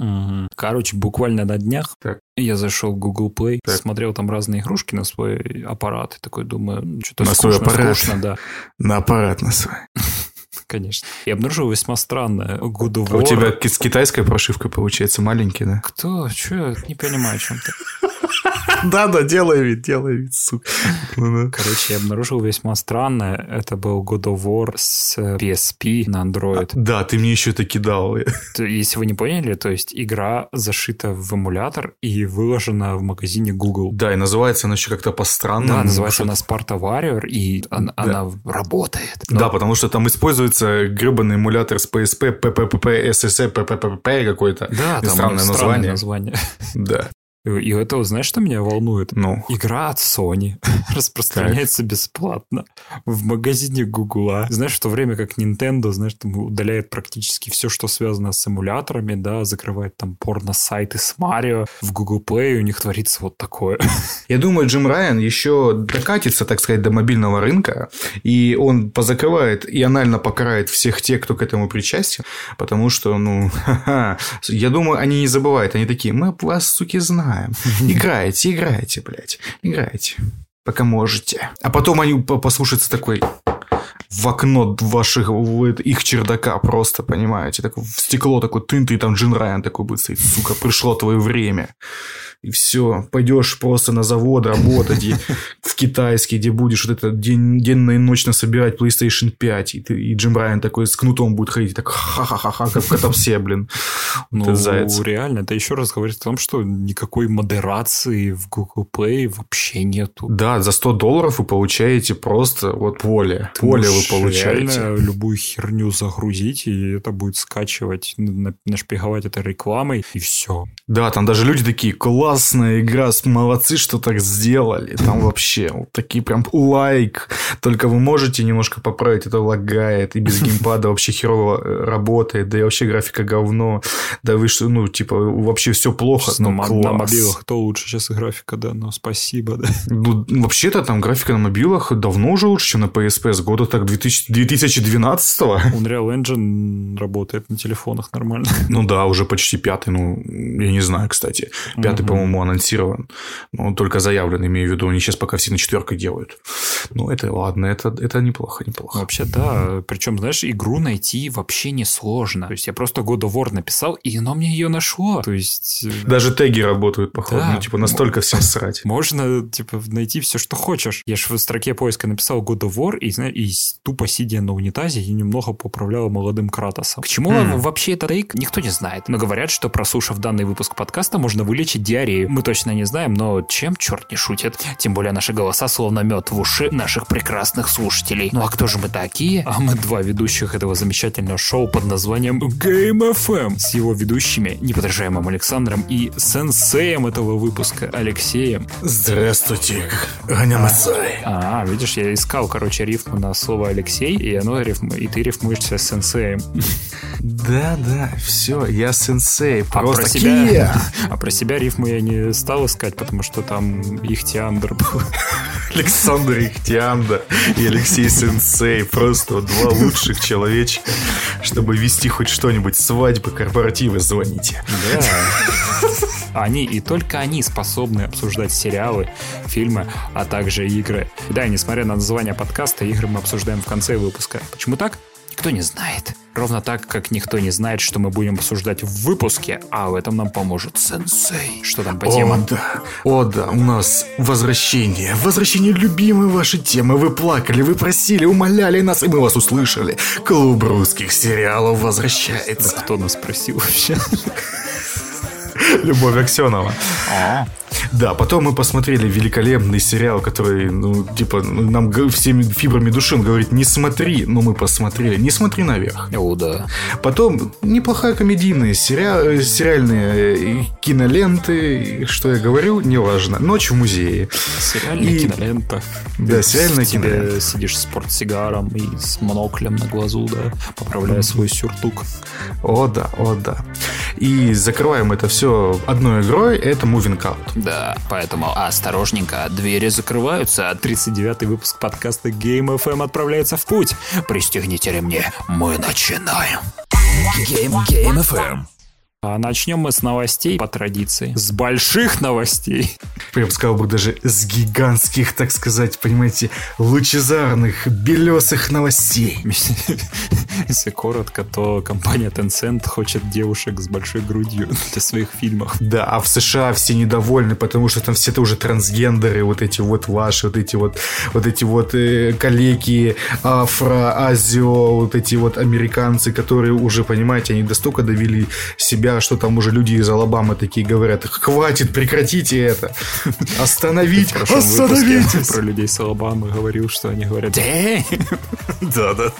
Мгм. Короче, буквально на днях Так. я зашел в Google Play, Так. смотрел там разные игрушки на свой аппарат. И такой думаю, что-то На свой скучно, аппарат? скучно, да, На аппарат на свой. конечно. И обнаружил весьма странное. God of А у тебя с китайской прошивкой получается маленький, да? Кто? Че? Не понимаю, о чем ты. Да-да, делай вид, делай вид, сука. Ну-ну. Короче, я обнаружил весьма странное. Это был God of War с PSP на Android. Да, ты мне еще это кидал. Если вы не поняли, то есть игра зашита в эмулятор и выложена в магазине Google. Да, и называется она еще как-то по-странному. Да, называется она Sparta Warrior, и он- она, работает. Да, потому что там используется гребаный эмулятор с PSP, PPPP, SSE, PPPP какой-то. да, там странное название. название. Да. И это, знаешь, что меня волнует? Ну, Игра от Sony распространяется бесплатно в магазине Гугла. Знаешь, в то время как Nintendo, знаешь, там удаляет практически все, что связано с эмуляторами, да, закрывает там порно-сайты с Марио. В Google Play у них творится вот такое. я думаю, Джим Райан еще докатится, так сказать, до мобильного рынка, и он позакрывает и анально покарает всех тех, кто к этому причастен, потому что, ну, я думаю, они не забывают, они такие, мы вас, суки, знаем. Играйте, играйте, блядь, играйте, пока можете. А потом они по- послушаются такой в окно ваших, в их чердака просто, понимаете, так в стекло такой тынт, и там Джин Райан такой будет стоять, сука, пришло твое время. И все, пойдешь просто на завод работать и в китайский, где будешь вот это день, денно и ночно собирать PlayStation 5, и, ты, и Джим Райан такой с кнутом будет ходить, так ха-ха-ха-ха, как в Котопсе, блин. Ну, реально, это еще раз говорит о том, что никакой модерации в Google Play вообще нету. Да, за 100 долларов вы получаете просто вот поле. Ты поле вы получаете. любую херню загрузить, и это будет скачивать, на- нашпиговать это рекламой, и все. Да, там даже люди такие, классная игра, молодцы, что так сделали. Там вообще вот такие прям лайк. Только вы можете немножко поправить, это лагает, и без геймпада вообще херово э, работает, да и вообще графика говно. Да вы что, ну, типа, вообще все плохо, на, ну, класс. на мобилах то лучше сейчас и графика, да, но спасибо, да. Ну, вообще-то там графика на мобилах давно уже лучше, чем на PSP, с года так 2000 2012 Unreal Engine работает на телефонах нормально. Ну да, уже почти пятый, ну, я не знаю, кстати. Пятый, Мгм. По-моему, анонсирован. Ну, только заявлен, имею в виду. Они сейчас пока все на четверкой делают. Ну, это ладно, это, это неплохо, неплохо. Вообще, да. Причем, знаешь, игру найти вообще не сложно. То есть я просто God of War написал, и оно мне ее нашло. То есть... э, Даже теги работают, походу. Да. Ну, типа, настолько всем срать. Можно, типа, найти все, что хочешь. Я же в строке поиска написал God of War, и, знаешь, и тупо сидя на унитазе, и немного поправлял молодым Кратосом. К чему Хм. вообще это тейк, никто не знает. Но говорят, что прослушав данный выпуск подкаста, можно вылечить диарею. Мы точно не знаем, но чем черт не шутит. Тем более наши голоса словно мед в уши наших прекрасных слушателей. Ну а кто же мы такие? А мы два ведущих этого замечательного шоу под названием Game FM с его ведущими, неподражаемым Александром и сенсеем этого выпуска Алексеем. Здравствуйте, Ганямацай. А, видишь, я искал, короче, рифму на слово Алексей, и оно рифм... и ты рифмуешься с сенсеем. Да, да, все, я сенсей. А Просто про себя, Кия. а про себя рифму я не стал искать, потому что там Ихтиандр был. Александр Ихтианда и Алексей Сенсей. Просто два лучших человечка. Чтобы вести хоть что-нибудь, свадьбы, корпоративы, звоните. Да. Они и только они способны обсуждать сериалы, фильмы, а также игры. Да, несмотря на название подкаста, игры мы обсуждаем в конце выпуска. Почему так? Никто не знает. Ровно так, как никто не знает, что мы будем обсуждать в выпуске, а в этом нам поможет сенсей. Что там по О, темам? да. О, да, у нас возвращение. Возвращение любимой вашей темы. Вы плакали, вы просили, умоляли нас, и мы вас услышали. Клуб русских сериалов возвращается. Кто нас спросил вообще? Любовь Аксенова. А, Да, потом мы посмотрели великолепный сериал, который, ну, типа, нам всеми фибрами души он говорит, не смотри, но мы посмотрели, не смотри наверх. О, да. Потом неплохая комедийные сериа- э, сериальные э, киноленты, что я говорю, неважно. Ночь в музее. Сериальная И- кинолента. Да, сериальная Тебе кинолента. сидишь с портсигаром и с моноклем на глазу, да, поправляя свой сюртук. О, да, о, да. И закрываем это все одной игрой, это Moving Out. Да, поэтому осторожненько, двери закрываются, а 39-й выпуск подкаста Game FM отправляется в путь. Пристегните ремни, мы начинаем. Game, Game FM. А начнем мы с новостей по традиции. С больших новостей. Я бы сказал бы даже с гигантских, так сказать, понимаете, лучезарных, белесых новостей. Если коротко, то компания Tencent хочет девушек с большой грудью для своих фильмов. Да, а в США все недовольны, потому что там все это уже трансгендеры, вот эти вот ваши, вот эти вот, вот эти вот э, калеки, афро, азио, вот эти вот американцы, которые уже, понимаете, они достолько довели себя себя, что там уже люди из Алабамы такие говорят, хватит, прекратите это, остановить, остановитесь. Про людей с Алабамы говорил, что они говорят, да, да.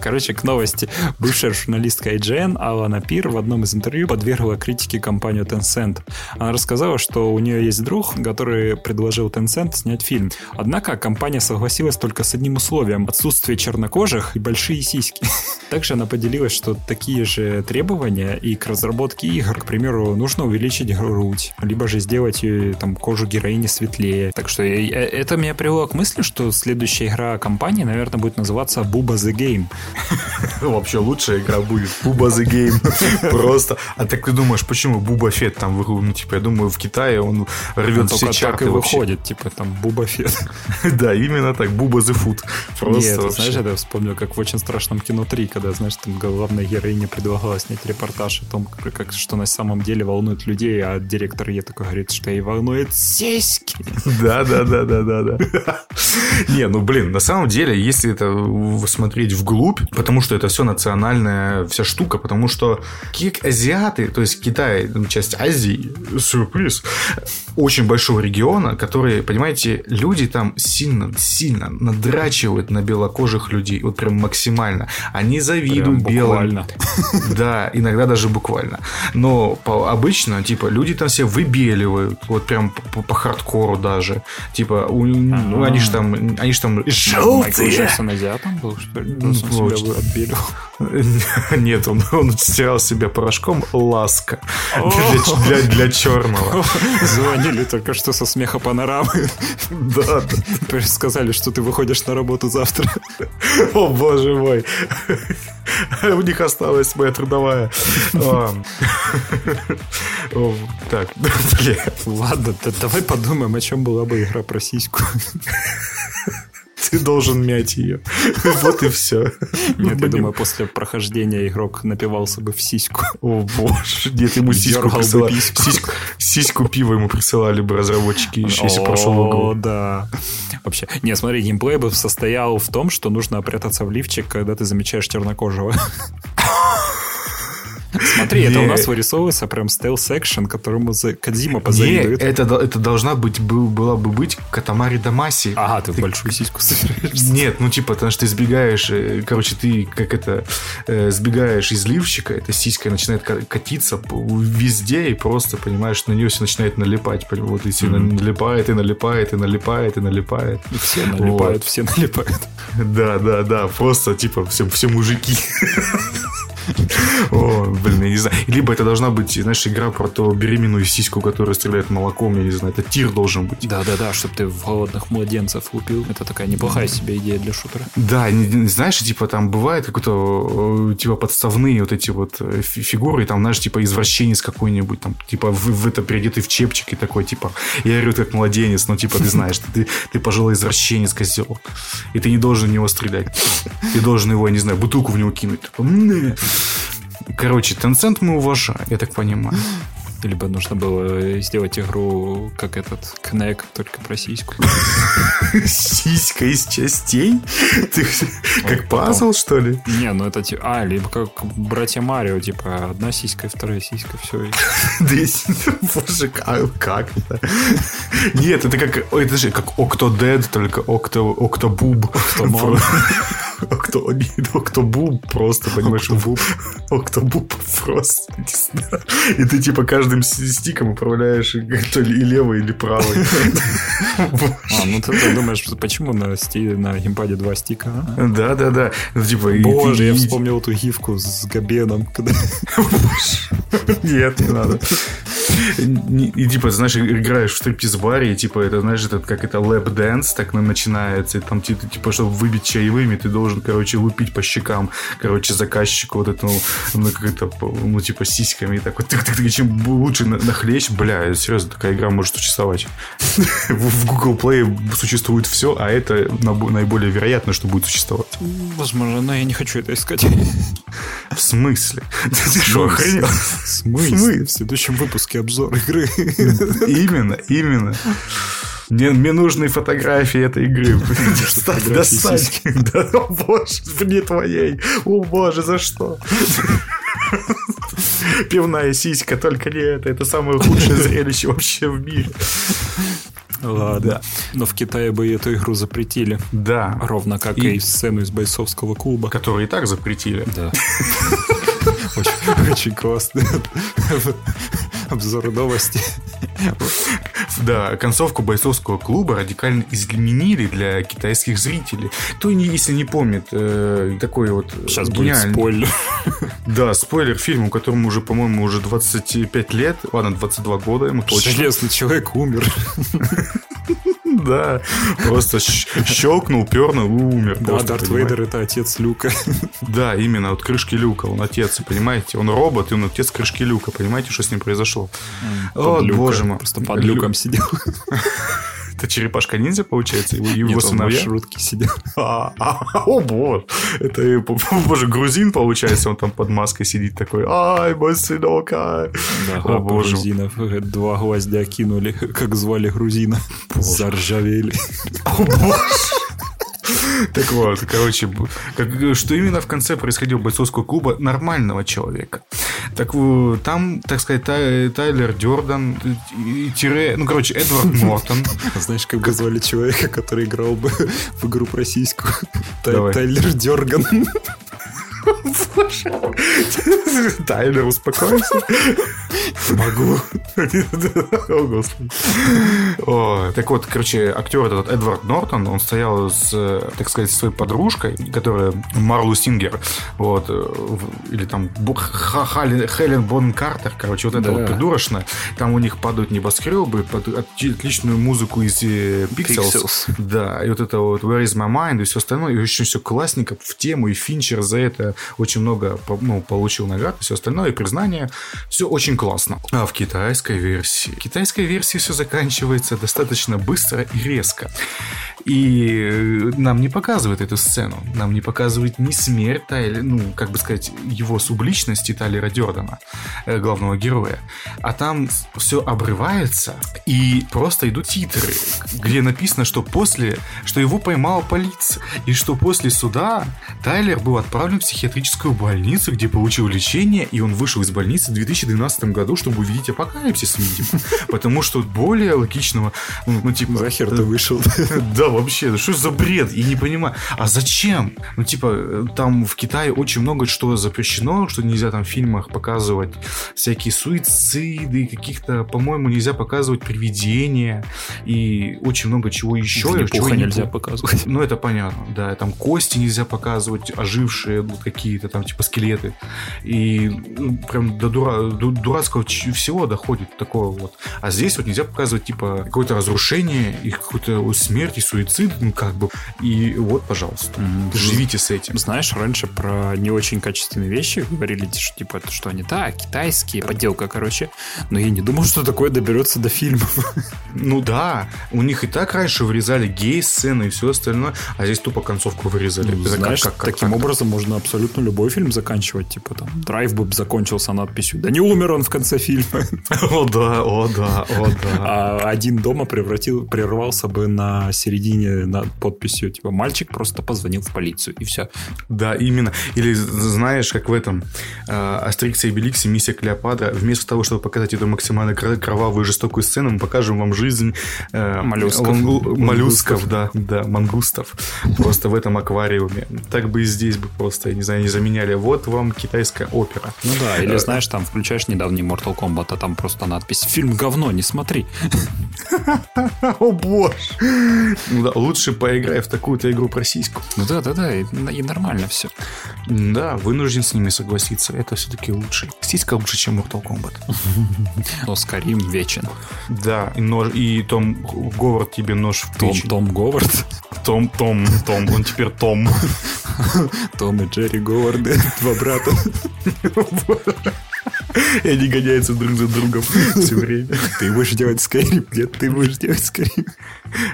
Короче, к новости. Бывшая журналистка IGN Алана Пир в одном из интервью подвергла критике компанию Tencent. Она рассказала, что у нее есть друг, который предложил Tencent снять фильм. Однако компания согласилась только с одним условием – отсутствие чернокожих и большие сиськи. Также она поделилась, что такие же требования и к разработке игр, к примеру, нужно увеличить грудь, либо же сделать ее, там, кожу героини светлее. Так что это меня привело к мысли, что следующая игра компании, наверное, будет называться Буба the Game. Вообще лучшая игра будет Буба the Game. Просто. А так ты думаешь, почему Буба Фет там, ну, типа, я думаю, в Китае он рвет все чарты и выходит, типа, там, Буба Фет. Да, именно так, Буба the Food. Просто Нет, знаешь, я вспомнил, как в очень страшном кино 3, когда, знаешь, там главная героиня предлагала снять репортаж о том, как, что на самом деле волнует людей, а директор ей такой говорит, что ей волнует сиськи. Да, да, да, да, да, да. Не, ну блин, на самом деле, если это смотреть вглубь, потому что это все национальная вся штука, потому что как азиаты, то есть Китай, часть Азии, сюрприз, очень большого региона, который, понимаете, люди там сильно, сильно надрачивают на белокожих людей, вот прям максимально. Они завидуют белым. Да, иногда даже буквально. Но по, обычно, типа, люди там все выбеливают, вот прям по, по хардкору даже. Типа, у, ну, они же там, они же там желтые. азиатом был, что ли? Он себя отбелил. Нет, он, он стирал себя порошком ласка для, для, для черного. Звонили только что со смеха панорамы. Да. Сказали, что ты выходишь на работу завтра. О, боже мой. У них осталась моя трудовая. Так, Ладно, давай подумаем, о чем была бы игра про сиську. Ты должен мять ее. Вот и все. Нет, я думаю, после прохождения игрок напивался бы в сиську. О боже. Нет, ему сиську присылали. Сиську, пива ему присылали бы разработчики еще, если прошел О, да. Вообще. Не, смотри, геймплей бы состоял в том, что нужно прятаться в лифчик, когда ты замечаешь чернокожего. Смотри, это у нас вырисовывается прям стелс-экшен, которому Кадзима позавидует. это, это должна быть, был, была бы быть Катамари Дамаси. Ага, ты, ты большую сиську собираешься. Нет, ну типа, потому что ты сбегаешь, э, короче, ты как это, э, сбегаешь из ливчика, эта сиська начинает катиться везде, и просто, понимаешь, на нее все начинает налипать. Вот и все mm-hmm. налипает, и налипает, и налипает, и налипает. И все налипают, вот. все налипают. Да, да, да, просто типа все, все мужики. О, блин, я не знаю. Либо это должна быть, знаешь, игра про то беременную сиську, которая стреляет молоком, я не знаю. Это тир должен быть. Да-да-да, чтобы ты в голодных младенцев лупил. Это такая неплохая себе идея для шутера. Да, знаешь, типа там бывает какой-то, э, типа подставные вот эти вот э, фигуры, там, знаешь, типа извращенец какой-нибудь, там, типа в, в это переодетый в чепчик и такой, типа, я орет как младенец, но, типа, ты знаешь, ты, ты пожилой извращенец, козел. И ты не должен в него стрелять. Ты должен его, я не знаю, бутылку в него кинуть. Такой, Короче, Tencent мы уважаем, я так понимаю. Либо нужно было сделать игру, как этот Кнек, только про сиську. Сиська из частей? Ты как пазл, что ли? Не, ну это типа... А, либо как братья Марио, типа одна сиська, вторая сиська, все. Боже, как это? Нет, это как... Это же как Octodad, только Octobub. Octomon. Окто, октобуб просто, понимаешь? Октобуб. Октобуб просто. И ты типа каждым стиком управляешь то ли и левый, или правый. А, ну ты думаешь, почему на, геймпаде два стика? А? Да, да, да. Ну, типа, Боже, я вспомнил эту гифку с Габеном. Нет, не надо. И, типа, знаешь, играешь в стриптиз-баре, и, типа, это, знаешь, это как это lap dance так начинается, и там, типа, чтобы выбить чаевыми, ты должен, короче, лупить по щекам, короче, заказчику вот этому, ну, как это, ну, типа, сиськами, и так вот, тык -тык -тык, чем лучше нахлещешь, бля, серьезно, такая игра может существовать. В Google Play существует все, а это наиболее вероятно, что будет существовать. Возможно, но я не хочу это искать. В смысле? Ты что, охренел? В смысле? В следующем выпуске обзор игры. Именно, именно. Мне, мне нужны фотографии этой игры. Достать, достать. Да, о боже, вне твоей. О боже, за что? Пивная сиська, только не это. Это самое худшее зрелище вообще в мире. Ладно. Да. Но в Китае бы эту игру запретили. Да. Ровно как и, и сцену из бойцовского клуба. Которую и так запретили. Да. Очень классно. Обзор новости. Да, концовку бойцовского клуба радикально изменили для китайских зрителей. Кто, если не помнит, э, такой вот Сейчас гениальный... будет спойлер. Да, спойлер фильму, которому уже, по-моему, уже 25 лет, ладно, 22 года ему точно. Железный человек умер. Да, просто щелкнул, пернул, умер. Да, Дарт Вейдер это отец Люка. Да, именно, вот крышки Люка, он отец, понимаете? Он робот, и он отец крышки Люка, понимаете, что с ним произошло? О, боже мой. Просто под люком сидел. Это черепашка-ниндзя, получается? Его, его Нет, сыновья? Он в сидел. А, а, о, боже. Это, боже, грузин, получается, он там под маской сидит такой, ай, мой сынок, ай. Да, о, боже. грузинов. Два гвоздя кинули, как звали грузина. Заржавели. О, боже. Так вот, короче, как, что именно в конце происходило бойцовского клуба нормального человека. Так там, так сказать, Тай, Тайлер Дёрдан, тире, ну, короче, Эдвард Нортон. Знаешь, как бы звали человека, который играл бы в игру про сиську? Тайлер Дёрган. Тайлер, успокойся. Могу. О, господи. О, так вот, короче, актер этот Эдвард Нортон, он стоял с, так сказать, своей подружкой, которая Марлу Сингер, вот, или там Хелен Бон Картер, короче, вот это да. вот придурочно. Там у них падают небоскребы под отличную музыку из Pixels. Pixels. Да, и вот это вот Where is my mind и все остальное, и очень все классненько в тему, и Финчер за это очень много ну, получил наград все остальное, и признание. Все очень классно. А в китайской версии? В китайской версии все заканчивается достаточно быстро и резко. И э, нам не показывают эту сцену. Нам не показывают ни смерть Тайли, ну, как бы сказать, его субличности Тайлера Дёрдена, э, главного героя. А там все обрывается, и просто идут титры, где написано, что после, что его поймала полиция, и что после суда Тайлер был отправлен в психиатрическую больницу, где получил лечение, и он вышел из больницы в 2012 году, чтобы увидеть апокалипсис, видимо. Потому что более логичного, ну, ну типа... Захер ты вышел. Да, вообще, что за бред? Я не понимаю. А зачем? Ну, типа, там в Китае очень много что запрещено, что нельзя там в фильмах показывать всякие суициды, каких-то, по-моему, нельзя показывать привидения и очень много чего еще. Чего нельзя показывать. Ну, это понятно, да. Там кости нельзя показывать, ожившие вот какие-то там, типа, скелеты. И ну, прям до, дура, до дурацкого всего доходит такого вот. А здесь вот нельзя показывать, типа, какое-то разрушение и какую-то смерть и суицид, ну, как бы. И вот, пожалуйста, mm-hmm. живите с этим. Знаешь, раньше про не очень качественные вещи говорили, что, типа, что они, да, китайские, подделка, короче. Но я не думал, что такое доберется до фильмов. Ну да, у них и так раньше вырезали гей-сцены и все остальное, а здесь тупо концовку вырезали. Ну, знаешь, как, как, таким как образом можно абсолютно любой фильм заканчивать. Типа там, драйв бы закончился надписью «Да не умер он в конце фильма». О да, о да, о да. А один дома превратил, прервался бы на середине над подписью, типа, мальчик просто позвонил в полицию, и все. Да, именно. Или знаешь, как в этом э, Астериксе и Беликсе «Миссия Клеопатра», вместо того, чтобы показать эту максимально кровавую жестокую сцену, мы покажем вам жизнь э, моллюсков. Лангу, моллюсков, да, да, мангустов. Просто в этом аквариуме. Так бы и здесь бы просто, я не знаю, не заменяли. Вот вам китайская опера. Ну да, или знаешь, там включаешь недавний Mortal Kombat, а там просто надпись «Фильм говно, не смотри». О боже. Да, лучше поиграй в такую-то игру про сиську. Ну да, да, да, и, и нормально все. Да, вынужден с ними согласиться. Это все-таки лучше. Сиська лучше, чем Mortal Kombat. Но Скарим вечен. Да, и, нож, и Том Говард тебе нож в Том. Том Говард. Том, Том, Том, он теперь Том. Том и Джерри Говарды, два брата. И они гоняются друг за другом все время. Ты будешь делать Скайрим, нет, ты будешь делать Скайрим.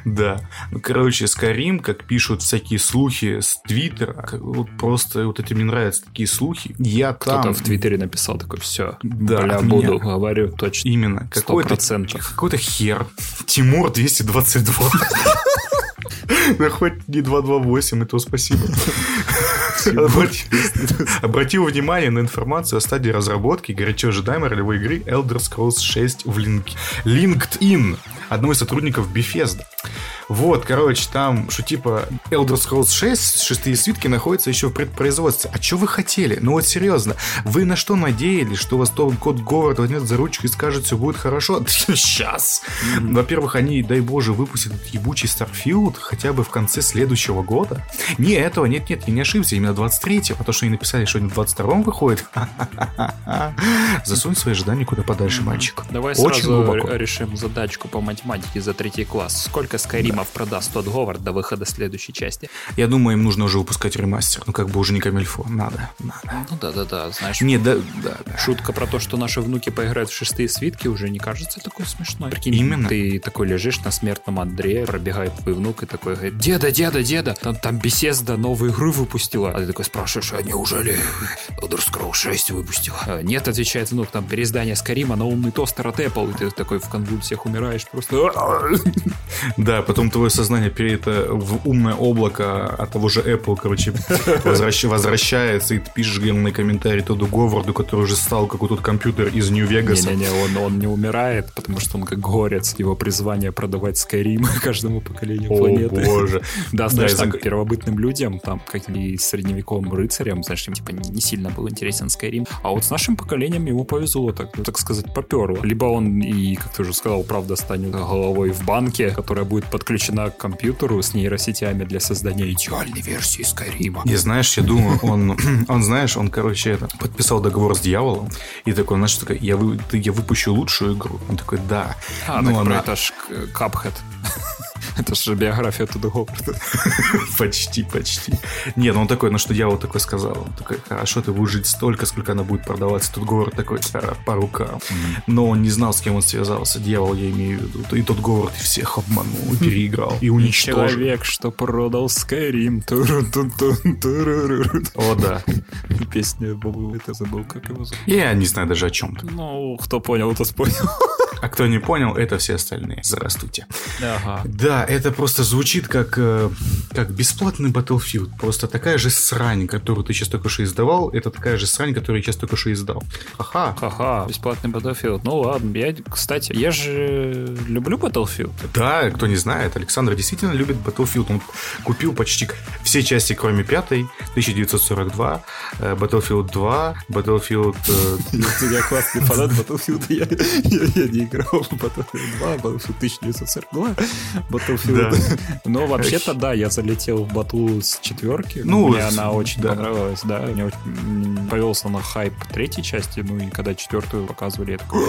Да. Ну, короче, Скарим, как пишут всякие слухи с Твиттера, вот просто вот эти мне нравятся такие слухи. Я Кто-то там... в Твиттере написал такой, все, Да, бля, буду, меня. говорю, точно. Именно. Какой-то, какой-то хер. Тимур 222. Да хоть не 228, и то спасибо. Обрати- Обратил внимание на информацию о стадии разработки горячо ожидаемой ролевой игры Elder Scrolls 6 в Link- LinkedIn, одного из сотрудников Bethesda. Вот, короче, там, что типа Elder Scrolls 6, шестые свитки находятся еще в предпроизводстве. А что вы хотели? Ну вот серьезно, вы на что надеялись, что вас Том Кот Говард возьмет за ручку и скажет, все будет хорошо? Сейчас. Во-первых, они, дай боже, выпустят этот ебучий Starfield хотя бы в конце следующего года. Не, этого, нет-нет, я не ошибся, именно 23-го, потому что они написали, что они в 22-м выходит. Засунь свои ожидания куда подальше, мальчик. Давай Очень сразу глубоко. решим задачку по математике за третий класс. Сколько Скайримов продаст тот Говард до выхода следующей части? Я думаю, им нужно уже выпускать ремастер. Ну, как бы уже не камильфо. Надо, надо. Ну да-да-да, знаешь, Не, да, да, да. Шутка про то, что наши внуки поиграют в шестые свитки, уже не кажется такой смешной. Прикинь, Именно. Ты такой лежишь на смертном Андре, пробегает твой внук и такой говорит, деда, деда, деда, там, там Бесезда новую игру выпустила. А ты такой спрашиваешь, а неужели Elder Scrolls 6 выпустила? «А, Нет, отвечает внук, там переиздание Скарима на умный тостер от Apple. И ты такой в конвульсиях умираешь просто. Да, потом твое сознание перед в умное облако от того же Apple, короче, возвращ- возвращается, и ты пишешь гневный комментарий Тоду Говарду, который уже стал как вот тот компьютер из Нью-Вегаса. Не-не-не, он, он не умирает, потому что он как горец. Его призвание продавать Скайрим каждому поколению О, планеты. боже. Да, знаешь, там заг- первобытным людям, там, как и средневековым рыцарям, знаешь, им типа не сильно был интересен Skyrim. А вот с нашим поколением ему повезло, так, ну, так сказать, поперло. Либо он и, как ты уже сказал, правда станет головой в банке, которая будет подключена к компьютеру с нейросетями для создания идеальной версии Скайрима. Не знаешь, я думаю, он, он, знаешь, он, короче, это, подписал договор с дьяволом, и такой, знаешь, такой, я, вы, я выпущу лучшую игру. Он такой, да. А, ну, так она это ж Cuphead. Это же биография Туда Говарда. почти, почти. Нет, ну он такой, ну что дьявол такой сказал. Он такой, хорошо, ты будешь жить столько, сколько она будет продаваться. Тут Говард такой, «А, по рукам. Но он не знал, с кем он связался. Дьявол, я имею в виду. И тот Говард всех обманул, и переиграл, и уничтожил. Человек, что продал туру-ру-ру. О, да. Песня, это забыл, как его зовут. Я не знаю даже о чем ты. Ну, кто понял, тот понял. А кто не понял, это все остальные. Здравствуйте. Ага. Да, это просто звучит как, э, как бесплатный Battlefield. Просто такая же срань, которую ты сейчас только что издавал, это такая же срань, которую я сейчас только что издал. Ха-ха. Ха-ха, бесплатный Battlefield. Ну ладно, я, кстати, я же люблю Battlefield. Да, кто не знает, Александр действительно любит Battlefield. Он купил почти все части, кроме пятой, 1942, э, Battlefield 2, Battlefield... э, Я классный фанат Battlefield. Я, не играл в Battlefield 2, Battlefield 1942, Battlefield. Но вообще-то, да, я залетел в бату с четверки. Ну, Мне с- она очень да. понравилась, да. Мне очень повелся на хайп третьей части, ну и когда четвертую показывали, я такой,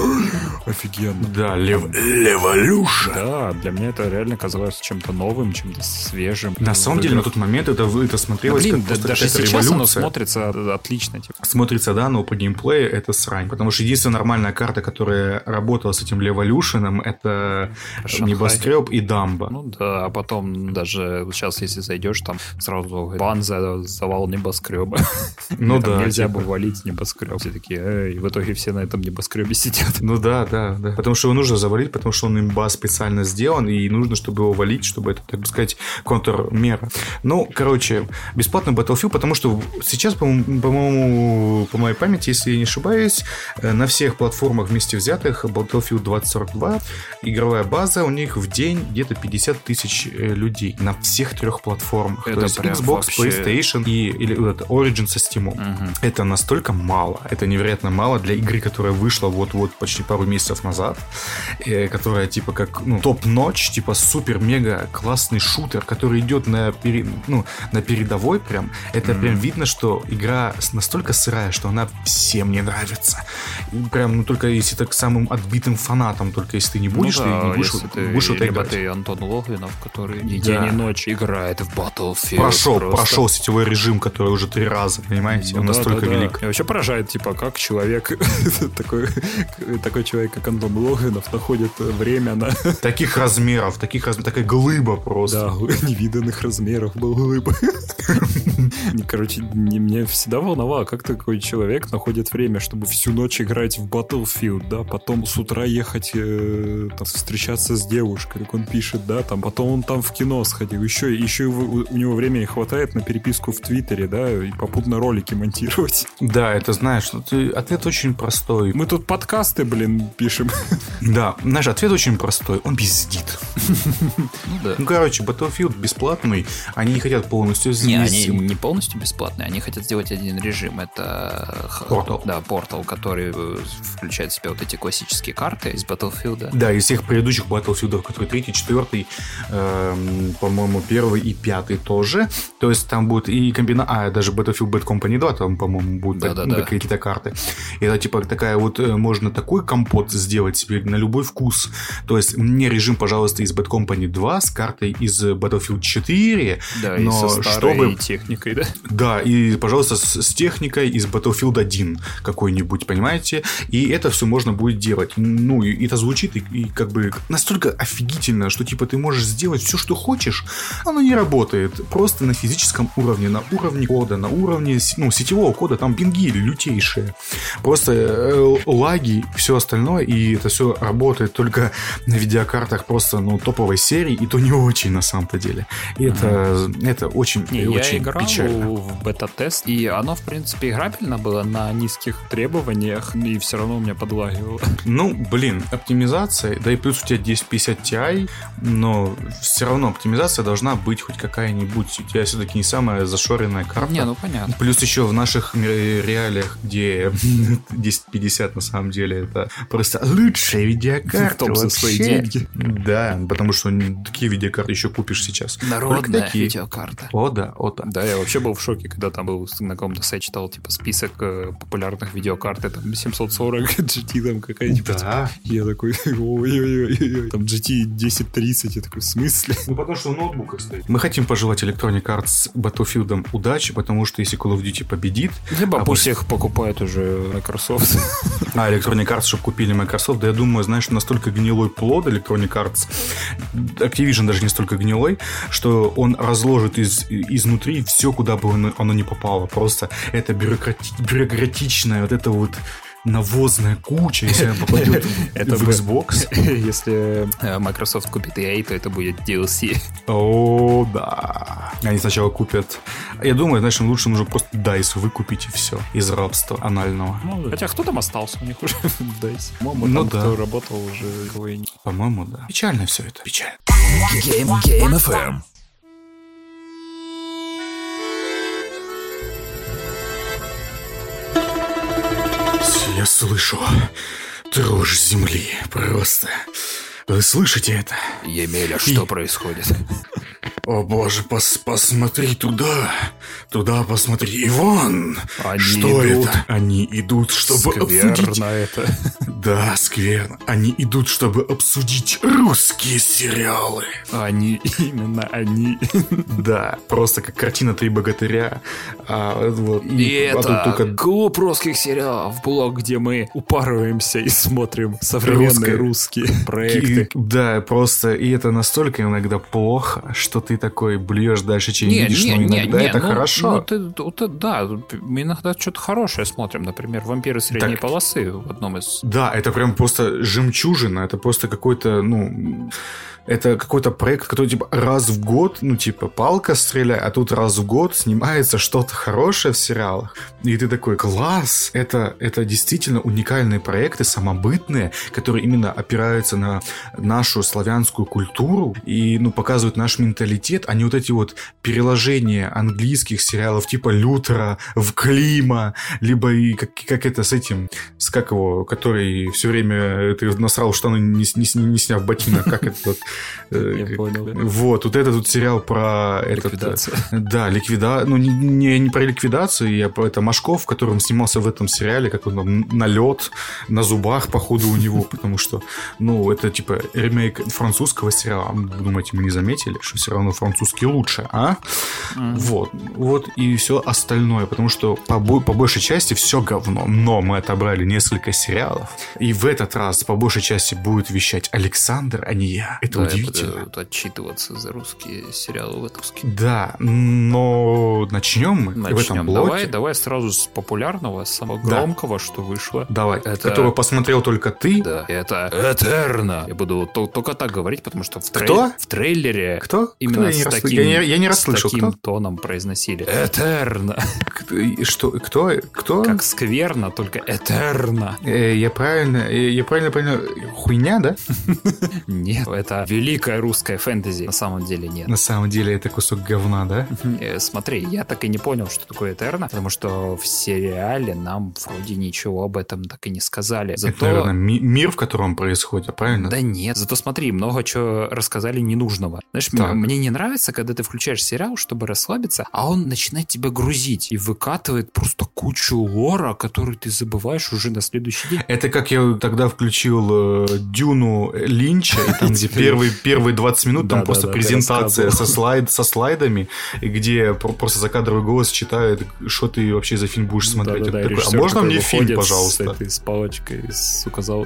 офигенно. Да, Лев... Леволюша. Да, для меня это реально казалось чем-то новым, чем-то свежим. На самом деле, на тот момент это, вы- это Да, смотрелось блин, как да- просто даже сейчас оно революция. смотрится отлично. Типа. Смотрится, да, но по геймплею это срань. Потому что единственная нормальная карта, которая работала с этим Леволюшеном, это Шанхай. Небоскреб и Дамба. Ну да, а потом даже сейчас, если зайдешь, там сразу бан за завал небоскреба. Ну Там да, Нельзя типа. бы валить небоскреб. Все такие, эй, в итоге все на этом небоскребе сидят. Ну да, да, да. Потому что его нужно завалить, потому что он имба специально сделан, и нужно, чтобы его валить, чтобы это, так сказать, контрмера. Ну, короче, бесплатный Battlefield, потому что сейчас, по-моему, по моей памяти, если я не ошибаюсь, э, на всех платформах вместе взятых Battlefield 2042, игровая база у них в день где-то 50 тысяч э, людей на всех трех платформах. Это То есть Xbox, вообще- PlayStation и или, вот Origin со Steam. Мгм. Это настолько мало, это невероятно мало для игры, которая вышла вот-вот почти пару месяцев назад, э, которая типа как ну, топ-ночь, типа супер-мега классный шутер, который идет на, пере- ну, на передовой прям. Это прям видно, что игра настолько сырая, что она всем не нравится. И прям, ну только если так самым отбитым фанатом, только если ты не будешь, ну, ты да, не будешь, если ты, будешь это играть. ты Антон Логвинов, который ни Да. день и ночь играет в Battlefield. Прошел, просто. прошел сетевой режим, который уже три раза, понимаете? Ну Он да, настолько да, да. велик. И вообще поражает, типа, как человек, такой, такой человек, как Антон Логвинов, находит время на Таких размеров, таких размеров, такая глыба просто. да, невиданных размеров был улыб. Не, Короче, не- меня всегда волновало, как такой человек находит время, чтобы всю ночь играть в Battlefield, да, потом с утра ехать э, там, встречаться с девушкой, как он пишет, да, там, потом он там в кино сходил, еще, еще у, у него времени хватает на переписку в Твиттере, да, и попутно ролики монтировать. Да, это знаешь, ну, ты- ответ очень простой. Мы тут подкасты, блин, пишем. Да, знаешь, ответ очень простой. Он пиздит. Ну. Ну, короче, Battlefield бесплатный, они не хотят полностью Не, они не полностью бесплатные, они хотят сделать один режим. Это х- Portal. Да, портал, который э, включает в себя вот эти классические карты из Battlefield. Да, из всех предыдущих Battlefield, которые третий, четвертый, эм, по-моему, первый и пятый тоже. То есть там будет и комбина... А, даже Battlefield Bad Company 2 там, по-моему, будут ну, какие-то карты. И это типа такая вот, э, можно такой компот сделать себе на любой вкус. То есть мне режим, пожалуйста, из Bad Company 2 с картой из Battlefield 4, Да, и но со старой чтобы техникой, да. Да, и, пожалуйста, с, с техникой из Battlefield 1 какой-нибудь, понимаете? И это все можно будет делать. Ну, и, это звучит и, и как бы настолько офигительно, что типа ты можешь сделать все, что хочешь, оно не работает. Просто на физическом уровне, на уровне кода, на уровне ну, сетевого кода, там пинги лютейшие. Просто э, лаги, все остальное, и это все работает только на видеокартах просто, ну, топовой серии, и то не очень на самом-то деле. И это, это очень, Не, очень я играл печально. в бета-тест, и оно, в принципе, играбельно было на низких требованиях, и все равно у меня подлагивало. Ну, блин, оптимизация, да и плюс у тебя 1050 Ti, но все равно оптимизация должна быть хоть какая-нибудь. У тебя все-таки не самая зашоренная карта. Не, ну понятно. Плюс еще в наших ре- реалиях, где 1050 на самом деле это просто лучшая видеокарта В том за свои вообще. деньги. Да, потому что такие видеокарты еще купишь сейчас. Народная такие. видеокарта. О, да, о, да. Да, я вообще был в шоке, когда там был на каком-то сайте читал, типа, список э, популярных видеокарт, там 740 GT там какая-нибудь. Да. Я такой, ой-ой-ой, там GT 1030, я такой, в смысле? Ну, потому что в ноутбуках стоит. Мы хотим пожелать Electronic Arts Battlefield удачи, потому что если Call of Duty победит, Либо А пусть их покупает уже Microsoft. а Electronic Arts, чтобы купили Microsoft, да я думаю, знаешь, настолько гнилой плод Electronic Arts, Activision даже не столько гнилой, что он разложит из, изнутри все, куда бы оно, оно ни попало. Просто это бюрократи- бюрократичная вот это вот навозная куча, если она попадет Это в Xbox. Если э, Microsoft купит EA, то это будет DLC. О, да. Они сначала купят... Я думаю, знаешь, им лучше нужно просто DICE выкупить и все. Из рабства анального. Хотя кто там остался у них уже в DICE? По-моему, Ну там, да. кто работал уже По-моему, да. Печально все это. Печально. Game, Game FM. Я слышу дрожь земли. Просто. Вы слышите это? Емеля, что происходит? О боже, пос посмотри туда. Туда посмотри. Иван! Они что идут. это? Они идут, чтобы обсудить... Скверно это. Да, скверно. Они идут, чтобы обсудить русские сериалы. Они, именно они. Да, просто как картина «Три богатыря». А, вот, И а тут это только клуб русских сериалов, блог, где мы упарываемся и смотрим современные русские проекты. И- да, просто, и это настолько иногда плохо, что ты ты такой блюешь дальше, чем Не, видишь, не, но не, иногда не, это ну, хорошо. ну, ты- это- да, мы иногда что-то хорошее смотрим. Например, «Вампиры средней Так. полосы» в одном из... Да, это прям просто жемчужина, это просто какой-то, ну, это какой-то проект, который типа раз в год, ну типа палка стреляй, а тут раз в год снимается что-то хорошее в сериалах. И ты такой, класс! Это, это действительно уникальные проекты, самобытные, которые именно опираются на нашу славянскую культуру и, ну, показывают наш менталитет, а не вот эти вот переложения английских сериалов типа Лютера в Клима, либо и как, как это с этим, с как его, который все время ты насрал штаны, не, не, не сняв ботинок, как это вот. э. Вот, вот этот вот сериал про э, Ликвидация. да, ликвида... Ну, не, не, про ликвидацию, я про это Машков, в котором снимался в этом сериале, как он там налет на зубах, походу, у него, потому что, ну, это типа ремейк французского сериала. Думаете, мы не заметили, что все равно французский лучше, а? Вот, вот и все остальное, потому что по, по большей части все говно, но мы отобрали несколько сериалов, и в этот раз по большей части будет вещать Александр, а не я. Это Да, удивительно. буду отчитываться за русские сериалы выпуски. Да, но начнем мы в этом Начнем. блоке. Давай, давай сразу с популярного, самого Да. громкого, что вышло. Давай, Это- которого посмотрел только ты. Да, это Этерна. Я буду то- только так говорить, потому что в, трей- Кто? в трейлере Кто? именно Кто? Я не с таким, я не- я не с расслышал. таким Кто? тоном произносили. И Что? Кто? Кто? Как скверно, только Этерна. Э, я правильно, э, я правильно понял, хуйня, да? Нет, это великая русская фэнтези. На самом деле нет. На самом деле это кусок говна, да? Э, Смотри, я так и не понял, что такое Этерна, потому что в сериале нам вроде ничего об этом так и не сказали. Зато... Это, наверное, ми- мир, в котором происходит, правильно? Да нет, зато смотри, много чего рассказали ненужного. Знаешь, Так. мне не нравится, когда ты включаешь сериал, чтобы расслабиться, а он начинает тебя грузить и выкатывает просто кучу лора, который ты забываешь уже на следующий день. Это как я тогда включил э, Дюну Линча, и там, где первые, первые 20 минут, там просто презентация со, слайд, со слайдами, где про- просто закадровый голос читает, что ты вообще за фильм будешь смотреть. А можно мне фильм, пожалуйста? С, палочкой, с указал...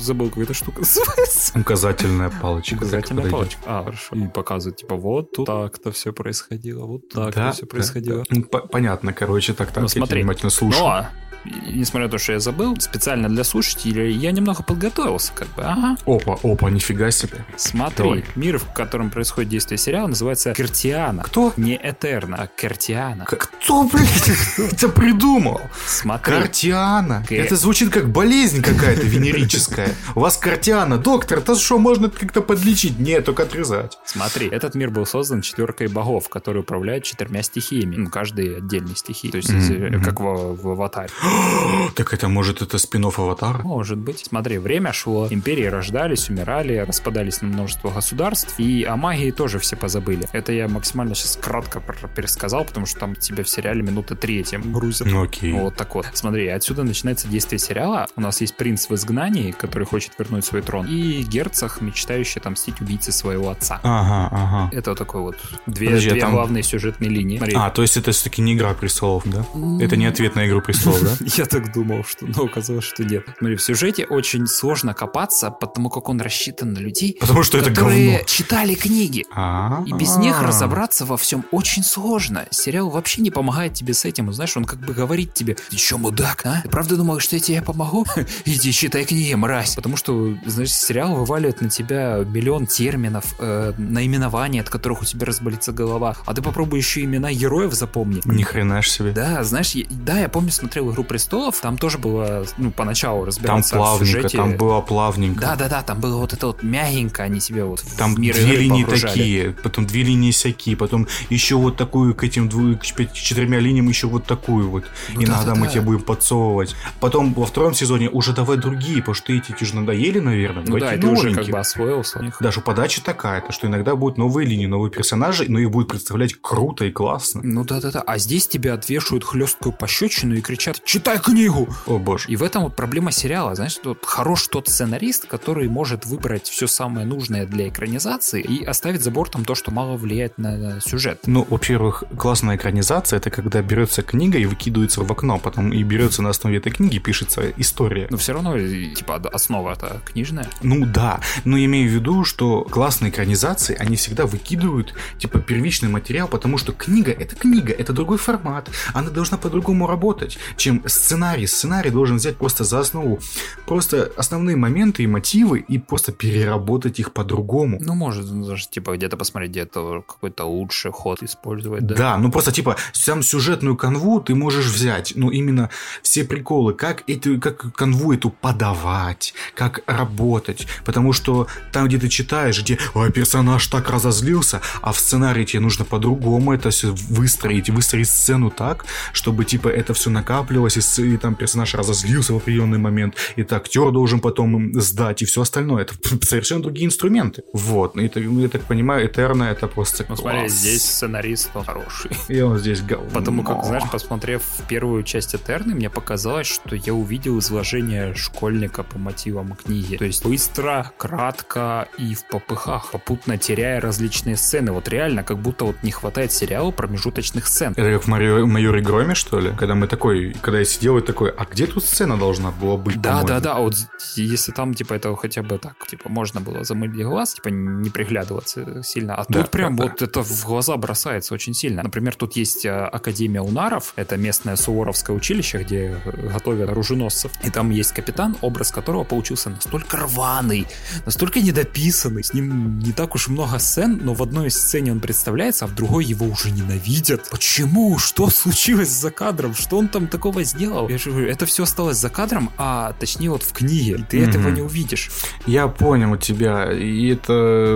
Забыл, как эта штука называется. Указательная палочка. Указательная палочка. А, хорошо. И показывает, типа, вот тут так-то все происходило, вот так-то Да, все да, происходило. да. Ну, по- понятно, короче, так, так, Ну, смотри. внимательно слушаю. Но, и- несмотря на то, что я забыл, специально для слушателей я немного подготовился, как бы. Ага. Опа, опа, нифига себе. Смотри, Давай. мир, в котором происходит действие сериала, называется Кертиана. Кто? Не Этерна, а Кертиана. Кто, блядь, это придумал? Смотри. Картиана. К- Это звучит как болезнь какая-то венерическая. У вас картиана. Доктор, это что, можно как-то подлечить? Нет, только отрезать. Смотри, этот мир был создан четверкой богов, которые управляют четырьмя стихиями. Ну, каждый отдельной стихии. То есть, э, как в, в аватаре. Так это может это спин аватара? Может быть. Смотри, время шло, империи рождались, умирали, распадались на множество государств, и о магии тоже все позабыли. Это я максимально сейчас кратко пересказал, потому что там тебе в сериале минуты три этим грузят. Ну окей. Вот так вот. Смотри, отсюда начинается действие сериала. У нас есть принц в изгнании, который хочет вернуть свой трон, и герцог, мечтающий отомстить убийце своего отца. Ага, ага. Это вот такой вот две, Подожди, а две там- главные сюжетные линии. Смотри, А, то есть это все-таки не игра престолов, да? Это не ответ на игру престолов, да? Я так думал, что, но оказалось, что нет. Смотри, в сюжете очень сложно копаться, потому как он рассчитан на людей, Потому что это которые говно. читали книги. А, И без них разобраться во всем очень сложно. Сериал вообще не помогает тебе с этим. Знаешь, он как бы говорит тебе, ты че, мудак, а? Ты правда думал, что я тебе помогу? Иди читай книги, мразь. Потому что, знаешь, сериал вываливает на тебя миллион терминов, э, наименований, от которых у тебя разболится голова. А ты попробуй еще имена героев запомни. Ни хрена себе. Да, знаешь, я- да, я помню, смотрел «Игру престолов», там тоже было, ну, поначалу Там разбираться в плавненько, сюжете. там было плавненько. Да-да-да, там было вот это вот мягенько, они себе вот Там в мир две линии погружали. такие, потом две линии всякие, потом еще вот такую к этим дву- к четырьмя линиям еще вот такую вот. Ну Иногда мы да-да-да. тебе будем подсовывать. Потом во втором сезоне уже давай другие, потому что эти тебе уже надоели, наверное. Ну да, ты уже как бы освоился. Даже подача такая, то что иногда будут новые линии, новые персонажи, но их будет представлять круто и классно. Ну да-да-да, а здесь тебя отвешивают хлесткую пощечину и кричат, читай книгу. О боже. И в этом вот проблема сериала. Знаешь, тут хорош тот сценарист, который может выбрать все самое нужное для экранизации и оставить за бортом то, что мало влияет на сюжет. Ну, во-первых, классная экранизация это когда берется книга и выкидывается в окно, потом и берется на основе этой книги пишется история. Но все равно, типа, основа это книжная. Ну да, но имею в виду, что классные экранизации, они всегда выкидывают, типа, первичный материал, потому что книга — это книга, это другой формат, она должна по-другому работать, чем сценарий. Сценарий должен взять просто за основу просто основные моменты и мотивы и просто переработать их по-другому. Ну, может, даже, типа, где-то посмотреть, где-то какой-то лучший ход использовать, да? Да, ну просто, типа, сам сюжетную канву ты можешь взять, ну, именно все приколы, как, эту, как канву эту подавать, как работать, потому что там, где ты читаешь, где Ой, персонаж так разозлился, а в сценарии тебе нужно по-другому это все выстроить, выстроить сцену так, чтобы, типа, это все накапливалось, и, и там персонаж разозлился в определенный момент, и это актер должен потом сдать, и все остальное. Это совершенно другие инструменты. Вот. И это, я так понимаю, Этерна это просто Ну, смотри, здесь сценарист он хороший. И он здесь говно. Потому как, знаешь, посмотрев первую часть Этерны, мне показалось, что я увидел изложение школьника по мотивам книги. То есть быстро, кратко и в попыхах, попутно теряя различные сцены. Вот реально, как будто вот не хватает сериала промежуточных сцен. Это как в Майоре Громе, что ли? Когда мы такой, когда сидел и такой, а где тут сцена должна была быть? Да, да, да. Вот если там, типа, это хотя бы так, типа, можно было замылить глаз, типа, не приглядываться сильно. А Да, тут прям да, вот это в глаза бросается очень сильно. Например, тут есть э, Академия Унаров, это местное суворовское училище, где готовят оруженосцев. И там есть капитан, образ которого получился настолько рваный, настолько недописанный. С ним не так уж много сцен, но в одной сцене он представляется, а в другой его уже ненавидят. Почему? Что случилось за кадром? Что он там такого сделал? Я же говорю, это все осталось за кадром, а точнее вот в книге. И ты Мгм. этого не увидишь. Я понял тебя. И это...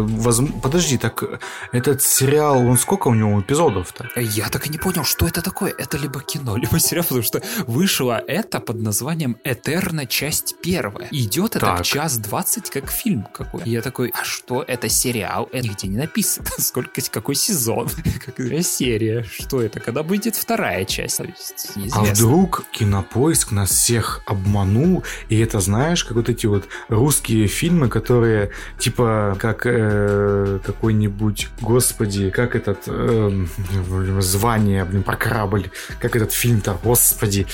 возм- Подожди, так этот сериал, он сколько у него эпизодов-то? Я так и не понял, что это такое. Это либо кино, либо сериал, потому что вышло это под названием «Этерна. Часть первая». Идет это Так. час двадцать, как фильм какой. И я такой, а что это сериал? Это нигде не написано. Сколько, какой сезон? Какая серия? Что это? Когда будет вторая часть? То есть, А неизвестно. Кинопоиск нас всех обманул, и это знаешь, как вот эти вот русские фильмы, которые типа как э, какой-нибудь, господи, как этот блин, звание, блин, про корабль, как этот фильм-то, господи,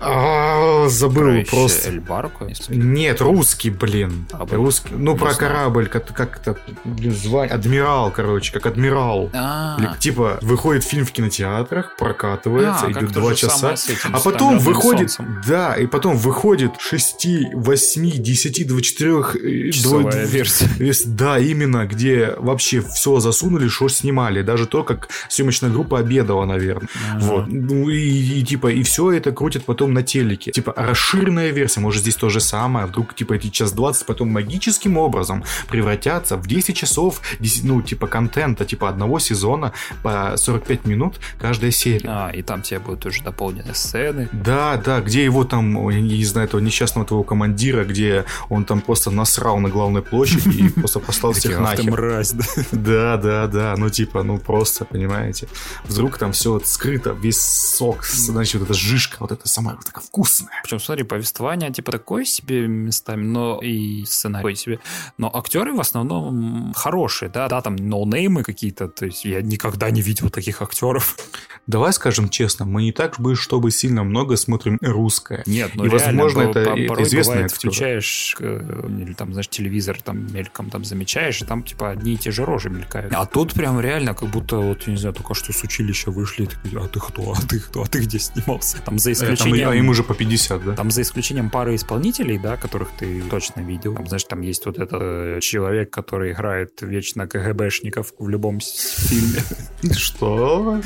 А, забыл Проще просто. Какой-нибудь? Нет, русский, блин. А. Русский. Ну, про знаю. корабль, как, как это, блин, звание. Адмирал, короче, как адмирал. А, Типа, выходит фильм в кинотеатрах, прокатывается, А, идет два часа. А с потом «Мертвым выходит, солнцем». да, и потом выходит 6, 8, 10, 24 Часовая версия. Да, именно, где вообще все засунули, что снимали. Даже то, как съемочная группа обедала, наверное. Ага. Вот. Ну и, и типа, и все это крутят потом на телеке. Типа, расширенная версия, может, здесь то же самое. Вдруг, типа, эти час 20 потом магическим образом превратятся в 10 часов, 10, ну, типа, контента, типа, одного сезона по 45 минут каждая серия. А, и там тебе будут уже дополнены сцены. Да, да, где его там, я не знаю, этого несчастного твоего командира, где он там просто насрал на главной площади и просто послал всех нахер. мразь, да. Да, да, да, ну типа, ну просто, понимаете. Вдруг там все вот скрыто, весь сок, значит, вот эта жишка, вот эта самая вот такая вкусная. Причем, смотри, повествование типа такое себе местами, но и сценарий такой себе. Но актеры в основном хорошие, да, да, там ноунеймы какие-то, то есть я никогда не видел таких актеров. Давай скажем честно, мы не так бы, чтобы сильно много смотрим русское. Нет, ну И, реально, возможно, по- это- по- бывает, актеры. включаешь, э, или там, знаешь, телевизор там мельком там замечаешь, и там типа одни и те же рожи мелькают. А тут прям реально как будто вот, я не знаю, только что с училища вышли, и такие, а ты кто, а ты кто, а ты где снимался? Там за Э, там исключением... а им уже по 50, да? Там за исключением пары исполнителей, да, которых ты точно видел. Там, знаешь, там есть вот этот э, человек, который играет вечно КГБшников в любом фильме. Что?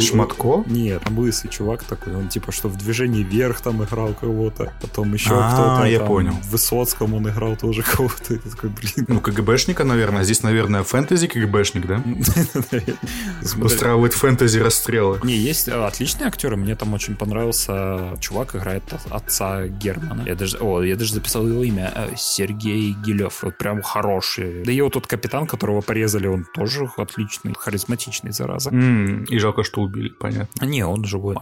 Шматко? Нет, там лысый чувак такой, он типа что в движении вверх там играл кого-то, потом еще А, кто-то. я там, понял. В Высоцком он играл тоже кого-то. Ты такой, блин. Ну, КГБшника, наверное. Здесь, наверное, фэнтези КГБшник, да? Устраивает фэнтези расстрелы. Не, есть э, отличные актеры. Мне там очень понравился чувак, играет отца Германа. Я даже, о, я даже записал его имя. э, Сергей Гилев. Вот прям хороший. Да и вот тот капитан, которого порезали, он тоже отличный, харизматичный, зараза. И жалко, что убили. понятно. Не, он живой.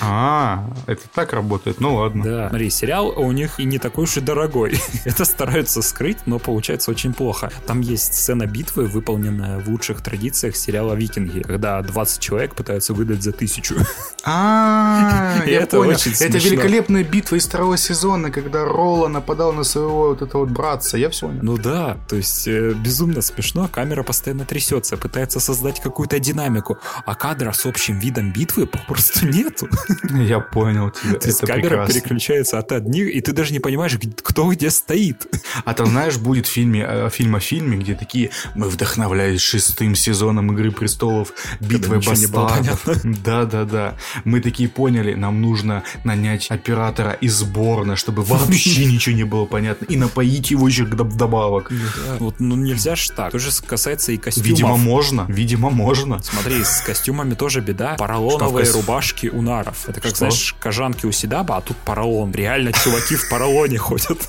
А, это так работает, ну ладно. Да. Смотри, сериал у них и не такой уж и дорогой. Это стараются скрыть, но получается очень плохо. Там есть сцена битвы, выполненная в лучших традициях сериала «Викинги», когда 20 человек пытаются выдать за тысячу. А, я это понял. очень Это великолепная битва из второго сезона, когда Ролла нападал на своего вот этого вот братца. Я все понял. Ну да, то есть э, безумно смешно, камера постоянно трясется, пытается создать какую-то динамику, а кадра с общим видом битвы попросту нету. Я понял тебя. То есть Это камера прекрасно. переключается от одних, и ты даже не понимаешь, кто где стоит. А там, знаешь, будет фильме, э, фильм о фильме, где такие мы вдохновлялись шестым сезоном Игры престолов, битвой бастардов. Да, да, да. Мы такие поняли, нам нужно нанять оператора из сборной, чтобы вообще ничего не было понятно, и напоить его еще вдобавок. Вот, ну нельзя ж так. То же касается и костюмов. Видимо, можно. Видимо, можно. Смотри, с костюмами тоже беда. Поролоновые рубашки у наров. Это как, Что? Знаешь, кожанки у Седаба, а тут поролон. Реально чуваки в поролоне ходят.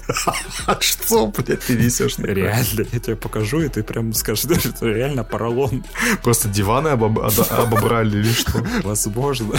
А что, блядь, ты несешь? Реально. Я тебе покажу, и ты прям скажешь, это реально поролон. Просто диваны обобрали или что? Возможно.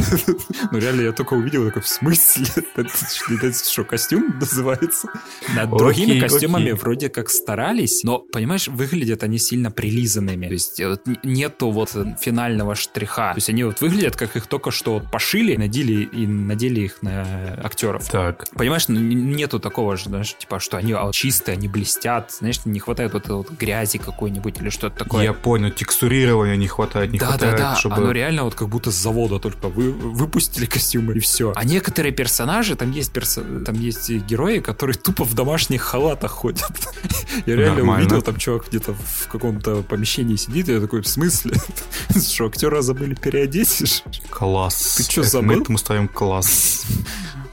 Ну реально, я только увидел, такой, в смысле? Это, что, костюм называется? Над другими костюмами вроде как старались, но, понимаешь, выглядят они сильно прилизанными. То есть э, нету вот э, финального штриха. То есть они вот выглядят, как их только что пошили, надели и надели их на актеров. Так. Понимаешь, ну, нету такого же, знаешь, типа, что они чистые, они блестят, знаешь, не хватает вот, этой вот грязи какой-нибудь или что-то такое. Я понял, текстурирования не хватает, не да, хватает, да, да, чтобы... оно реально вот как будто с завода только вы, выпустили костюмы и все. А некоторые персонажи, там есть, перso... там есть герои, которые тупо в домашних халатах ходят. Я реально Нормально. увидел, там чувак где-то в каком-то помещении сидит, я такой, в смысле? Что, актера забыли переодеть? Класс. Ты чё, Это забыл? Мы этому ставим класс.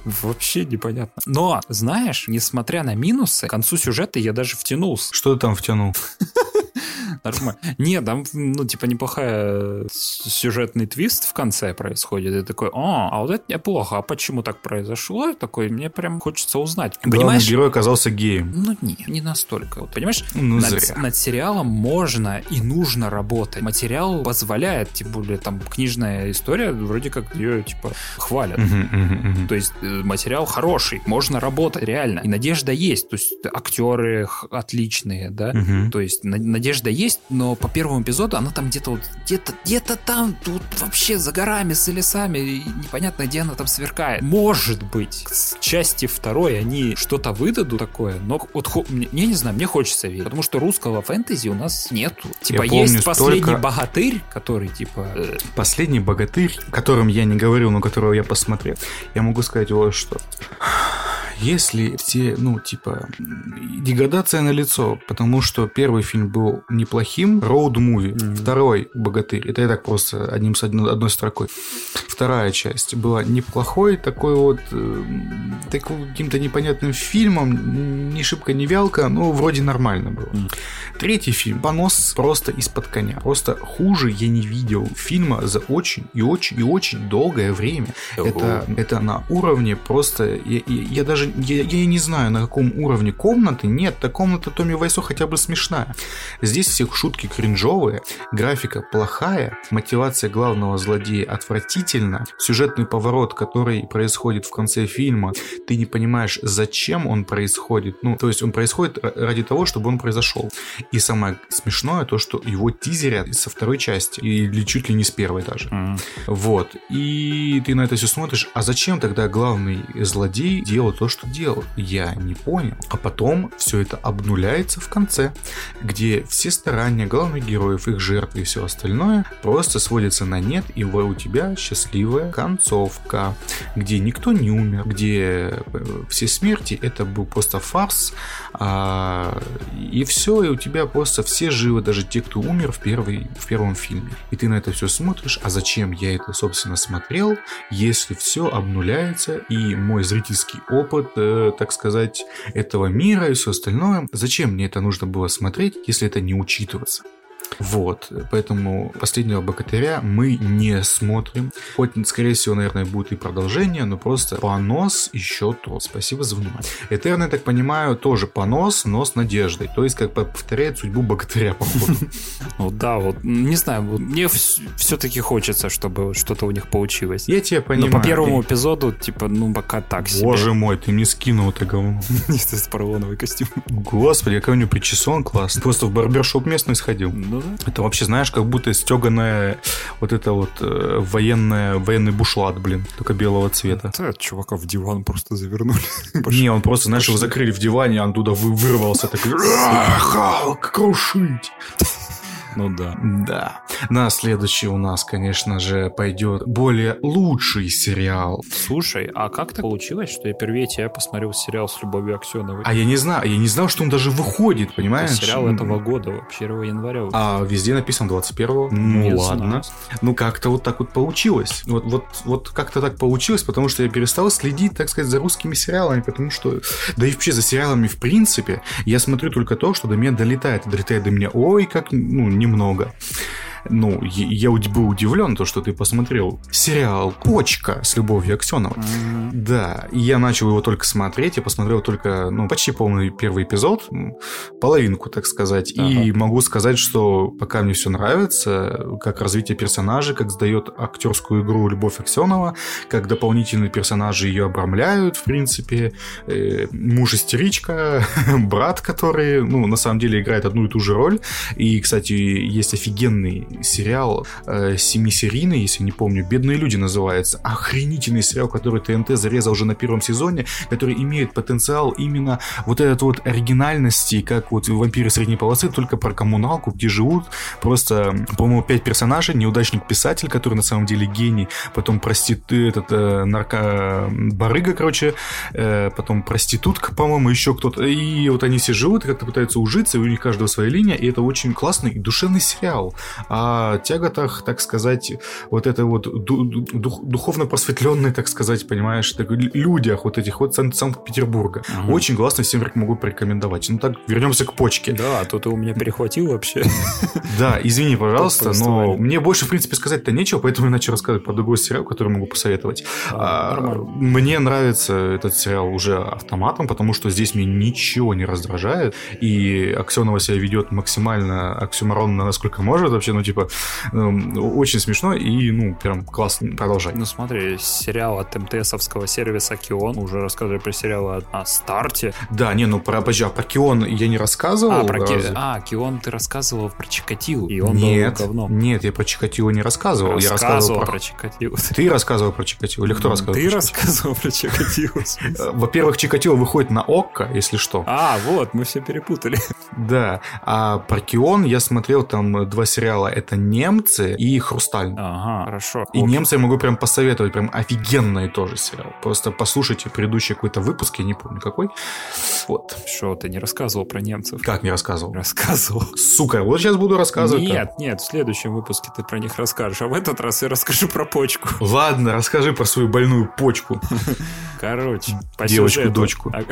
Вообще непонятно. Но, знаешь, несмотря на минусы, к концу сюжета я даже втянулся. Что ты там втянул? Нормально. Нет, там, ну, типа, неплохая с- сюжетный твист в конце происходит. И такой, а, а вот это неплохо. А почему так произошло? И такой, мне прям хочется узнать. Главный Понимаешь? герой оказался геем. Ну, не, не настолько. Вот, понимаешь, Ну, над, зря. над сериалом можно и нужно работать. Материал позволяет, тем более, там, книжная история, вроде как ее, типа, хвалят. То есть э, материал хороший, можно работать реально. И надежда есть. То есть актеры отличные, да. То есть на- надежда есть, но по первому эпизоду она там где-то вот где-то где-то там тут вообще за горами, за лесами, и непонятно где она там сверкает. Может быть, с части второй они что-то выдадут такое, но вот хо- мне, я не знаю, мне хочется верить, потому что русского фэнтези у нас нету. Типа помню есть последний столько- богатырь, который типа э, Последний богатырь, о котором я не говорил, но которого я посмотрел, я могу сказать вот что. Если все, ну, типа, деградация на лицо, потому что первый фильм был неплохим, роуд-муви, Мгм. второй «Богатырь», это я так просто одним с одной, одной строкой. Вторая часть была неплохой, такой вот, э, такой каким-то непонятным фильмом, ни шибко, ни вялко, но вроде нормально было. Мгм. Третий фильм понос просто из-под коня. Просто хуже я не видел фильма за очень и очень и очень долгое время. Это, это на уровне просто... Я, я- я даже я, я не знаю, на каком уровне комнаты. Нет, та комната Томми Вайсо хотя бы смешная. Здесь все шутки кринжовые, графика плохая, мотивация главного злодея отвратительна, сюжетный поворот, который происходит в конце фильма, ты не понимаешь, зачем он происходит. Ну, то есть он происходит ра- ради того, чтобы он произошел. И самое смешное то, что его тизерят со второй части, или чуть ли не с первой даже. м, Вот. И ты на это все смотришь, а зачем тогда главный злодей делал то, что делал? Я не понял. А потом все это обнуляется в конце, где все старания главных героев, их жертвы и все остальное просто сводятся на нет, и у тебя счастливая концовка, где никто не умер, где э, все смерти это был просто фарс, а, и все, и у тебя просто все живы, даже те, кто умер в, первой, в первом фильме. И ты на это все смотришь, а зачем я это, собственно, смотрел, если все обнуляется, и мой зрительский опыт, э, так сказать, этого мира и все остальное, зачем мне это нужно было смотреть, если это не учитываться? Вот, поэтому «Последнего богатыря» мы не смотрим. Хоть, скорее всего, наверное, будет и продолжение, но просто понос еще то. Спасибо за внимание. Этерн, я так понимаю, тоже понос, но с надеждой. То есть, как повторяет судьбу богатыря, походу. Ну да, вот, не знаю, мне все-таки хочется, чтобы что-то у них получилось. Я тебя понимаю. Но по первому эпизоду, типа, ну, пока так себе. Боже мой, ты мне скинул это говно. Это поролоновый костюм. Господи, какой у него причесон класс. Просто в барбершоп местный сходил. Ну. Это вообще, знаешь, как будто стеганая вот это вот э, военная, военный бушлат, блин, только белого цвета. Это чувака в диван просто завернули. Не, он просто, знаешь, его закрыли в диване, а он туда вы- вырвался такой, «А, Халк, крушить. Ну да. Да. На следующий у нас, конечно же, пойдет более лучший сериал. Слушай, а как так получилось, что я впервые тебя посмотрел сериал с Любовью Аксеновой? А я не знаю, я не знал, что он даже выходит, понимаешь? Это сериал этого года, 1 января. А везде написано 21-го. Не Ну знаю. ладно. Ну как-то вот так вот получилось. Вот, вот, вот как-то так получилось, потому что я перестал следить, так сказать, за русскими сериалами, потому что, да и вообще за сериалами в принципе, я смотрю только то, что до меня долетает. Долетает до меня, ой, как, ну, немного. Ну, я, был удивлен, то, что ты посмотрел сериал «Почка» с Любовью Аксеновой. Да, и я начал его только смотреть, я посмотрел только, ну, почти полный первый эпизод, половинку, так сказать, и могу сказать, что пока мне все нравится, как развитие персонажей, как сдает актерскую игру Любовь Аксенова, как дополнительные персонажи ее обрамляют, в принципе, э, муж истеричка, брат, который, ну, на самом деле играет одну и ту же роль, и, кстати, есть офигенный сериал э, семисерийный, если не помню, «Бедные люди» называется. Охренительный сериал, который ТНТ зарезал уже на первом сезоне, который имеет потенциал именно вот этот вот оригинальности, как вот «Вампиры средней полосы», только про коммуналку, где живут просто, по-моему, пять персонажей. Неудачник-писатель, который на самом деле гений, потом простит этот э, нарко... барыга, короче, э, потом проститутка, по-моему, еще кто-то. И вот они все живут как-то пытаются ужиться, и у них каждого своя линия, и это очень классный и душевный сериал. О тяготах, так сказать, вот это вот ду- ду- дух- духовно просветленные, так сказать, понимаешь, так, людях вот этих вот Сан- Санкт-Петербурга. Очень классно, всем могу порекомендовать. Ну так, вернемся к почке. Да, а то ты у меня перехватил вообще. Да, извини, пожалуйста, но мне больше, в принципе, сказать-то нечего, поэтому я начал рассказывать про другой сериал, который могу посоветовать. А, А, мне нравится этот сериал уже автоматом, потому что здесь мне ничего не раздражает, и Аксенова себя ведет максимально оксюморонно, насколько может вообще, ну, типа, эм, очень смешно и, ну, прям классно. Продолжай. Ну смотри, сериал от МТСовского сервиса Кион. Уже рассказывали про сериал о, о старте. Да, не, ну, про, подожди, а про Кион я не рассказывал. А, про Ки- а, Кион ты рассказывал про Чикатилу. И он нет, был говном. нет, я про Чикатило не рассказывал. я рассказывал Рассказывал про... про Чикатилу. Ты рассказывал про Чикатило или кто рассказывал? Ты про Чикатило? рассказывал про Чикатилу. Э, Во-первых, Чикатило выходит на ОККО, если что. А, вот, мы все перепутали. Да. А про Кион я смотрел там два сериала. Это «Немцы» и «Хрусталь». Ага, хорошо. И «Немцы» я могу прям посоветовать. Прям офигенный тоже сериал. Просто послушайте предыдущий какой-то выпуск, я не помню какой. Вот. Что, ты не рассказывал про немцев? Как не рассказывал? Рассказывал. Сука, вот сейчас буду рассказывать. Нет, нет, в следующем выпуске ты про них расскажешь, а в этот раз я расскажу про почку. Ладно, расскажи про свою больную почку. Короче, по Девочку, сюжету дочку. А-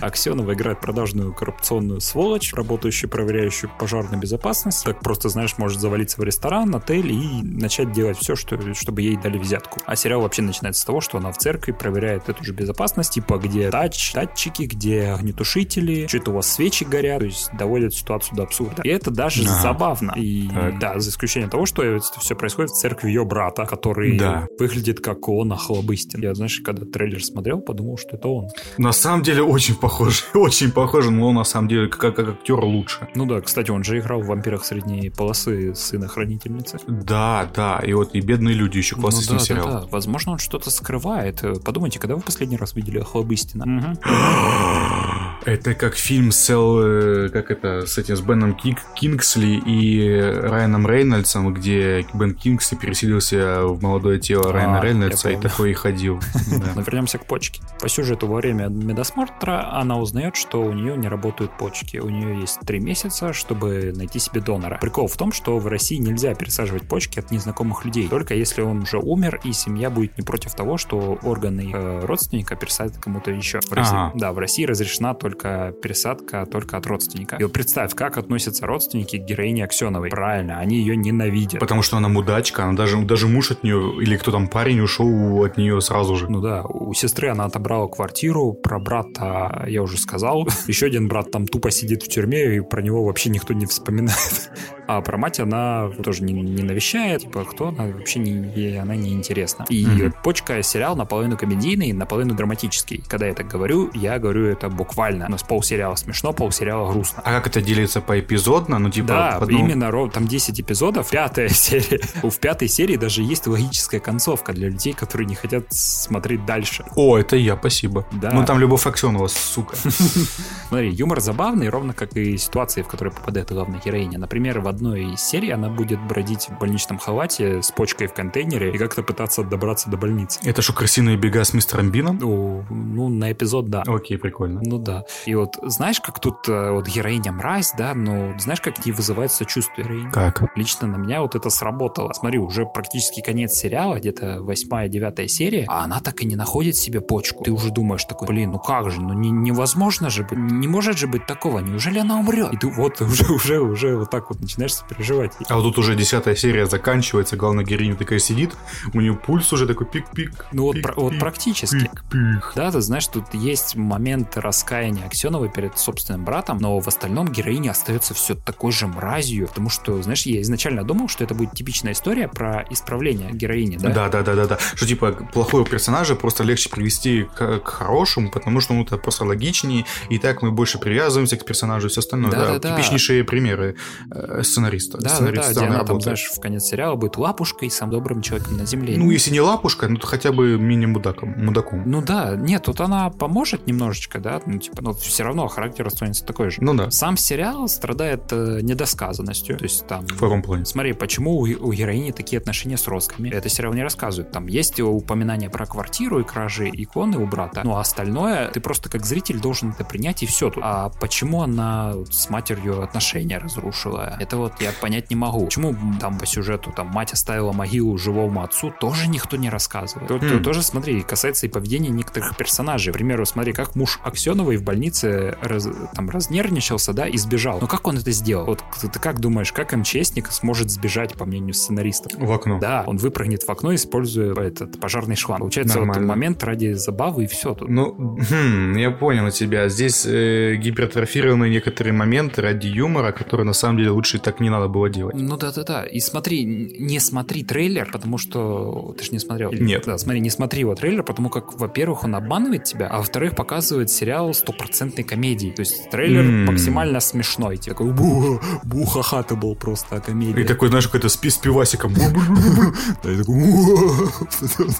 Аксенова играет продажную коррупционную сволочь, работающую, проверяющую пожарную безопасность. Так просто, знаешь, может завалиться в ресторан, отель и начать делать все, что, чтобы ей дали взятку. А сериал вообще начинается с того, что она в церкви проверяет эту же безопасность, типа где тач, датчики, где огнетушители, что-то у вас свечи горят, то есть доводят ситуацию до абсурда. И это даже Ага. забавно. И Так. да, за исключением того, что это все происходит в церкви ее брата, который Да. выглядит как он Охлобыстин. Я, знаешь, когда трейлер смотрел, подумал, что это он. На самом деле очень похож. Очень похож, но он на самом деле как, как актер лучше. Ну да, кстати, он же играл в «Вампирах средней полосы» сына хранительницы. Да, да. И вот и «Бедные люди» еще классный ну, да, сериал. да, да. Возможно, он что-то скрывает. Э, Подумайте, когда вы последний раз видели Охлобыстина? Это как фильм с, Эл, э, как это, с этим, с Беном Кинг- Кингсли и Райаном Рейнольдсом, где Бен Кингсли переселился в молодое тело Райана А, Рейнольдса я и такой и ходил. Но вернемся к почке. По сюжету во время медосмотра она узнает, что у нее не работают почки. У нее есть три месяца, чтобы найти себе донора. Прикол в том, что в России нельзя пересаживать почки от незнакомых людей. Только если он уже умер, и семья будет не против того, что органы э, родственника пересадят кому-то еще. В России, Ага. Да, в России разрешена только пересадка только от родственника. И вот представь, как относятся родственники к героине Аксеновой. Правильно, они ее ненавидят. Потому что она мудачка, она даже, даже муж от нее, или кто там парень ушел от нее сразу же. Ну да, у сестры она отобрала квартиру, про брата я уже сказал. Еще один брат там тупо сидит в тюрьме, и про него вообще никто не вспоминает. А про мать она тоже не, не навещает, типа, кто она вообще не, ей она не интересна. И mm-hmm. «Почка» сериал наполовину комедийный, наполовину драматический. Когда я так говорю, я говорю это буквально. У нас полсериала смешно, полсериала грустно. А как это делится поэпизодно? Ну, типа, да, одну... именно там 10 эпизодов, пятая серия. В пятой серии даже есть логическая концовка для людей, которые не хотят смотреть дальше. О, это я, спасибо. Да. Ну, там Любовь Аксенова, сука. Смотри, юмор забавный, ровно как и ситуации, в которые попадает главная героиня. Например, в одной из серий она будет бродить в больничном халате с почкой в контейнере и как-то пытаться добраться до больницы. Это что, крысиные бега с мистером Бином? Ну, ну, на эпизод, да. Окей, прикольно. Ну да. И вот знаешь, как тут э, вот героиня мразь, да, но знаешь, как ей вызывает сочувствие героини? Как? Лично на меня вот это сработало. Смотри, уже практически конец сериала, где-то восьмая, девятая серия, а она так и не находит себе почку. Ты уже думаешь такой, блин, ну как же, ну не, невозможно же быть, не может же быть такого, неужели она умрет? И ты вот уже, уже, уже вот так вот начинаешь переживать. А вот тут уже десятая серия заканчивается, главная героиня такая сидит, у нее пульс уже такой пик-пик. Ну пик, вот, пик, вот практически. Пик-пик. Да, ты знаешь, тут есть момент раскаяния Аксеновой перед собственным братом, но в остальном героиня остается все такой же мразью, потому что, знаешь, я изначально думал, что это будет типичная история про исправление героини, да? Да, да, да, да, да. Что типа плохого персонажа просто легче привести к, к хорошему, потому что ну, это просто логичнее, и так мы больше привязываемся к персонажу и все остальное. Да, да, да. Типичнейшие примеры э, сценариста. Да, да, да, где она там, знаешь, в конец сериала будет лапушкой, самым добрым человеком на земле. Ну, если не лапушка, ну, то хотя бы мини-мудаком, мудаком. Ну да, нет, тут она поможет немножечко, да, ну, типа, но все равно характер останется такой же. Ну да. Сам сериал страдает э, недосказанностью, то есть там... В каком плане? Смотри, почему у, у героини такие отношения с Росками? Это сериал не рассказывает. Там есть упоминание про квартиру и кражи иконы у брата, ну а остальное ты просто как зритель должен это принять и все. А почему она с матерью отношения разрушила? Это вот я понять не могу. Почему там по сюжету там мать оставила могилу живому отцу, тоже никто не рассказывает. Тут mm. тоже, смотри, касается и поведения некоторых персонажей. К примеру, смотри, как муж Аксеновой в больнице раз, там разнервничался, да, и сбежал. Но как он это сделал? Вот ты, ты как думаешь, как МЧСник сможет сбежать, по мнению сценаристов? В окно. Да, он выпрыгнет в окно, используя этот пожарный шланг. Получается, Нормально. вот момент ради забавы и все тут. Ну, хм, я понял тебя. Здесь э, гипертрофированы некоторые моменты ради юмора, которые на самом деле лучше так не надо было делать. Ну да-да-да. И смотри, не смотри трейлер, потому что ты же не смотрел. Нет. Да, смотри, не смотри его трейлер, потому как, во-первых, он обманывает тебя, а во-вторых, показывает сериал стопроцентной комедии. То есть трейлер mm. максимально смешной. Типа, такой бу буха ты был просто комедия. И такой, знаешь, какой-то спи с пивасиком.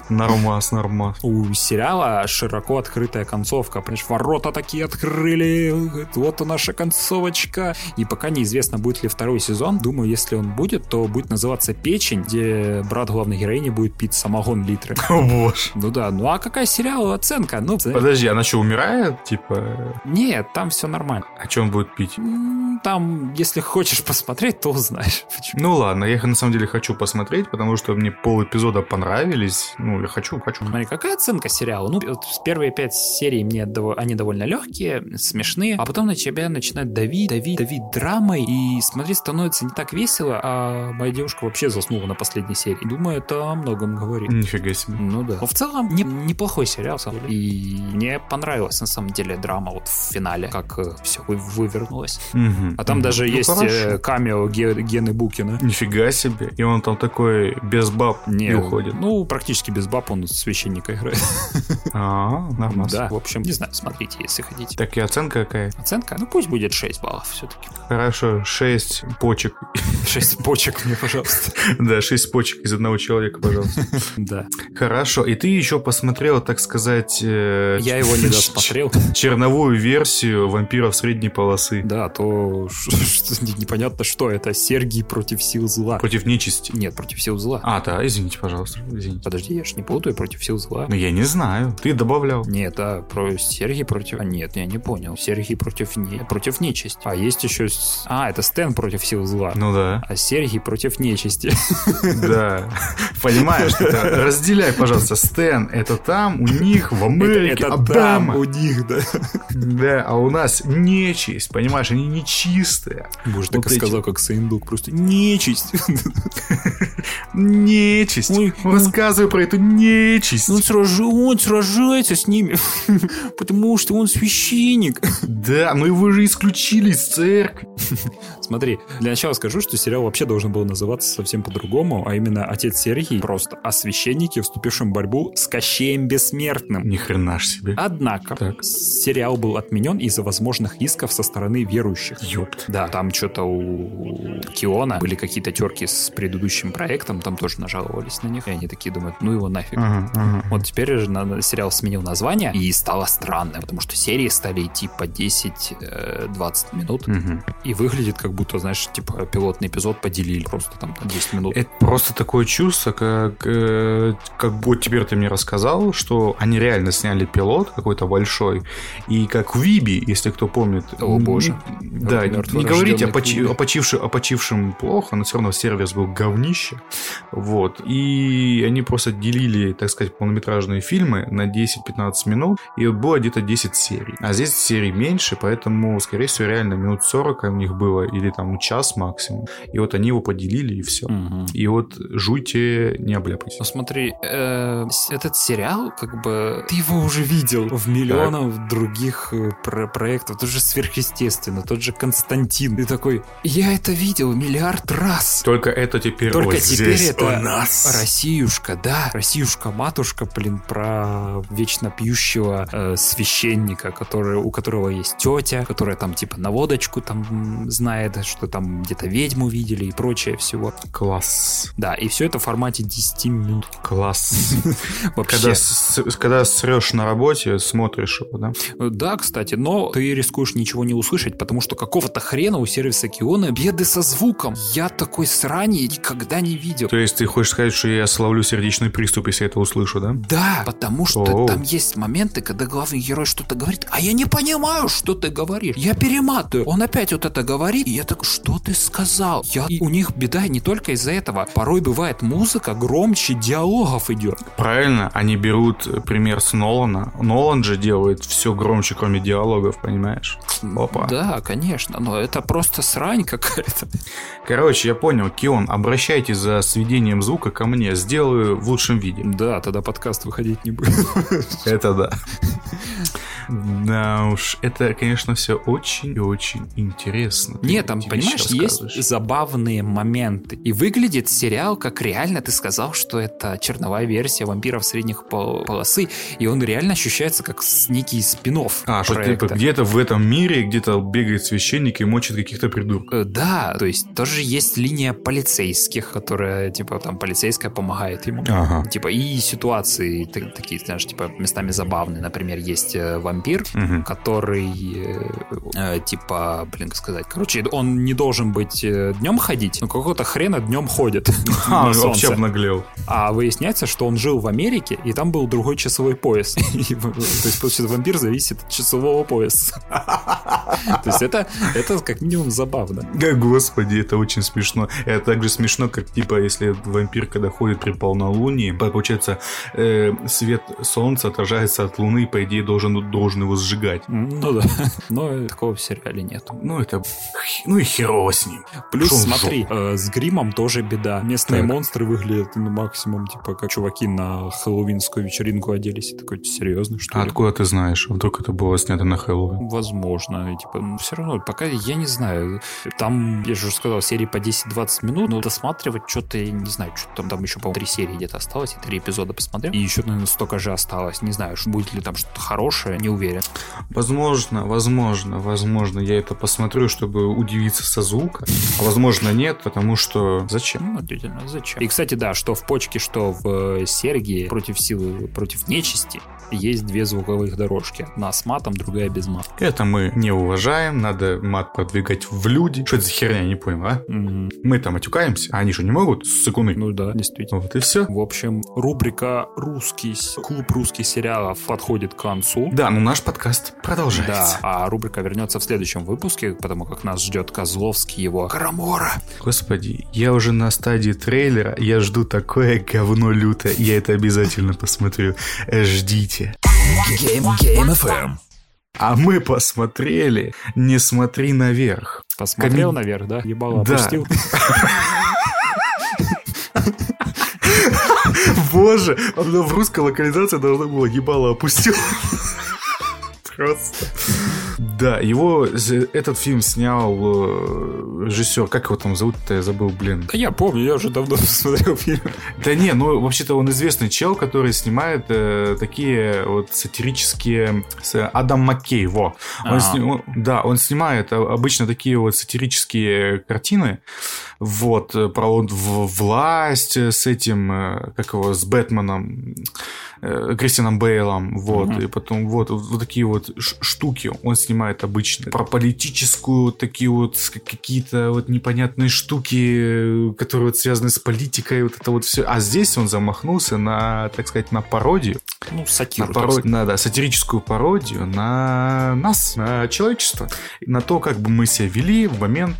Нормас, нормас. У сериала широко открытая концовка. Понимаешь, ворота такие открыли. Вот и наша концовочка. И пока неизвестно, будет ли второй сезон. Думаю, если он будет, то будет называться «Печень», где брат главной героини будет пить самогон литры. О боже. Ну да, ну а какая сериал оценка? Ну, Подожди, она что, умирает? Типа... Нет, там все нормально. А что он будет пить? Там, если хочешь посмотреть, то узнаешь. Почему. Ну ладно, я на самом деле хочу посмотреть, потому что мне пол эпизода понравились. Ну, я хочу, хочу. Смотри, какая оценка сериала? Ну, вот первые пять серий мне они довольно легкие, смешные, а потом на тебя начинает давить, давить, давить драмой, и смотри, становится так весело, а моя девушка вообще заснула на последней серии. Думаю, это о многом говорит. Нифига себе. Ну да. Но в целом не, неплохой сериал, самом деле. И мне понравилась на самом деле драма вот в финале, как э, все вывернулось. Угу, а там угу. даже ну, есть э, хорошо. камео Гены Букина. Нифига себе. И он там такой без баб не, и уходит. Ну, практически без баб он священника играет. А, нормально. Да, в общем, не знаю, смотрите, если хотите. Так и оценка какая? Оценка? Ну, пусть будет 6 баллов все-таки. Хорошо, 6 почек. 6 почек мне, пожалуйста. Да, 6 почек из одного человека, пожалуйста. Да. Хорошо, и ты еще посмотрел, так сказать... Э, Я его не досмотрел. Черновую версию вампиров средней полосы. Да, то что, что непонятно, что это. Сергий против сил зла. Против нечисти. Нет, против сил зла. А, да, извините, пожалуйста. Извините. Подожди, я ж не путаю против сил зла. Ну, я не знаю. Ты добавлял. Нет, да, про Сергий против... А, нет, я не понял. Сергий против, не... против нечисти. А есть еще... А, это Стэн против сил зла. Ну да. А Сергий против нечисти. Да. Понимаешь, это разделяй, пожалуйста. Стэн, это там, у них, в Америке, Это там Обама. у них, да. Да, а у нас нечисть, понимаешь, они нечистые. Боже, Вот так и сказал, как Саиндук. Просто нечисть. Нечисть. Ой, ну- Рассказывай про эту нечисть. Он, сражи- он сражается с ними, потому что он священник. Да, но его же исключили из церкви. Смотри, для начала скажу, что сериал вообще должен был называться совсем по-другому, а именно «Отец Сергий» просто о священнике, вступившем в борьбу с Кощеем Бессмертным. Ни хрена ж себе. Однако, Так. сериал был отменен из-за возможных исков со стороны верующих. Ёпт. Да, там что-то у Киона были какие-то терки с предыдущим проектом, там тоже нажаловались на них, и они такие думают, ну его нафиг. Ага, ага. Вот теперь же сериал сменил название, и стало странно, потому что серии стали идти по 10-20 минут, Мгм. и выглядит как будто, знаешь, типа пилотный эпизод поделили просто там на 10 минут. Это просто такое чувство, как, э, как вот теперь ты мне рассказал, что они реально сняли пилот какой-то большой, и как Виби, если кто помнит. О, боже. Да, не, говорите о, почи- о почивши- о почившем плохо, но все равно сервис был говнище. Вот. И они просто делили, так сказать, полнометражные фильмы на 10-15 минут, и было где-то 10 серий. А здесь серий меньше, поэтому, скорее всего, реально минут 40 у них было, или там час максимум. И вот они его поделили, и все. Мгм. И вот жуйте, не обляпайтесь. Ну смотри, э, этот сериал, как бы, ты его уже видел в миллионах других э, про- проектов. Тот же сверхъестественно, тот же Константин. Ты такой, я это видел миллиард раз. Только это теперь Только теперь здесь это у нас. Россиюшка, да, Россиюшка-матушка, блин, про вечно пьющего э, священника, который, у которого есть тетя, которая там типа на водочку там знает, что там где-то ведьму видели и прочее всего. Класс. Да, и все это в формате 10 минут. Класс. Вообще. Когда, срешь на работе, смотришь его, да? Да, кстати, но ты рискуешь ничего не услышать, потому что какого-то хрена у сервиса Киона беды со звуком. Я такой срани никогда не видел. То есть ты хочешь сказать, что я словлю сердечный приступ, если это услышу, да? Да, потому что Оу. там есть моменты, когда главный герой что-то говорит, а я не понимаю, что ты говоришь. Я перематываю. Он опять вот это говорит, и я так, что ты сказал? Я... И у них беда не только из-за этого. Порой бывает музыка громче диалогов идет. Правильно, они берут пример с Нолана. Нолан же делает все громче, кроме диалогов, понимаешь? Опа. Да, конечно, но это просто срань какая-то. Короче, я понял, Кион, обращайтесь за сведением звука ко мне, сделаю в лучшем виде. Да, тогда подкаст выходить не будет. Это да. Да уж, это, конечно, все очень и очень интересно. Ты Нет, там, понимаешь, есть забавные моменты. И выглядит сериал, как реально ты сказал, что это черновая версия вампиров средних пол- полосы, и он реально ощущается как некий спин А, что типа где-то в этом мире, где-то бегает священник и мочит каких-то придурков. Э, Да, то есть тоже есть линия полицейских, которая, типа, там, полицейская помогает ему. Ага. Типа, и ситуации та- такие, знаешь, типа, местами забавные. Например, есть э, вампир, Мгм. который, э, э, типа, блин, как сказать, короче, он не должен быть днем ходить, но какого-то хрена днем ходит А, вообще обнаглел. А выясняется, что он жил в Америке, и там был другой часовой пояс. И, То есть, получается, вампир зависит от часового пояса. То есть это, это как минимум забавно. Господи, это очень смешно. Это так же смешно, как типа, если вампир, когда ходит при полнолунии, получается, э, свет солнца отражается от луны, по идее, должен, должен его сжигать. Ну да, но такого в сериале нет. Ну, это... Ну и херово с ним. Плюс, Шо смотри, э, с гримом тоже беда. Местные Так. монстры выглядят ну, максимум, типа, как чуваки на хэллоуинскую вечеринку оделись. И такой, серьезно, что А ли? откуда ты знаешь? Вдруг это было снято на Хэллоуин? Возможно, и, типа, ну, все равно, пока я не знаю. Там, я же уже сказал, серии по 10-20 минут, но досматривать что-то, я не знаю, что там, там еще, по-моему, три серии где-то осталось, и три эпизода посмотрел. И еще, наверное, столько же осталось. Не знаю, будет ли там что-то хорошее, не уверен. Возможно, возможно, возможно, я это посмотрю, чтобы удивиться со звука. А возможно, нет, потому что... Зачем? Ну, действительно, зачем? И, кстати, да, что в почке, что в э, Сергии против силы, против нечисти, есть две звуковых дорожки. Одна с матом, другая без мата. Это мы не уважаем, надо мат продвигать в люди. Что это за херня, я не понял, а? Мгм. Мы там матюкаемся, а они что, не могут? Сыкуны. Ну да, действительно. Вот и все. В общем, рубрика «Русский клуб русских сериалов» подходит к концу. Да, ну наш подкаст Да, продолжается. а рубрика вернется в следующем выпуске, потому как нас ждет Козловский его Карамора. Господи, я уже на стадии трейлера, я жду такое говно лютое, я это обязательно посмотрю. Ждите. Game, Game FM. А мы посмотрели «Не смотри наверх». Посмотрел Коми- наверх, да? Ебало Да. опустил. Боже, в русской локализации должно было ебало опустил. Просто. Да, его, этот фильм снял э, режиссер, как его там зовут-то, я забыл, блин. Да я помню, я уже давно смотрел фильм. Да не, ну вообще-то он известный чел, который снимает э, такие вот сатирические... Адам Маккей, во. Он Ага. сни- он- да, он снимает а, обычно такие вот сатирические картины, вот, э, про вот власть э, с этим, как его, с Бэтменом, э, Кристианом Бейлом, вот, Мгм. и потом вот, вот такие вот штуки он снимает обычно. Про политическую, такие вот какие-то вот непонятные штуки, которые вот связаны с политикой, вот это вот все. А здесь он замахнулся на, так сказать, на пародию, Ну, на, сатиру. так паро- сказать. на, да, сатирическую пародию на нас, на человечество, на то, как бы мы себя вели в момент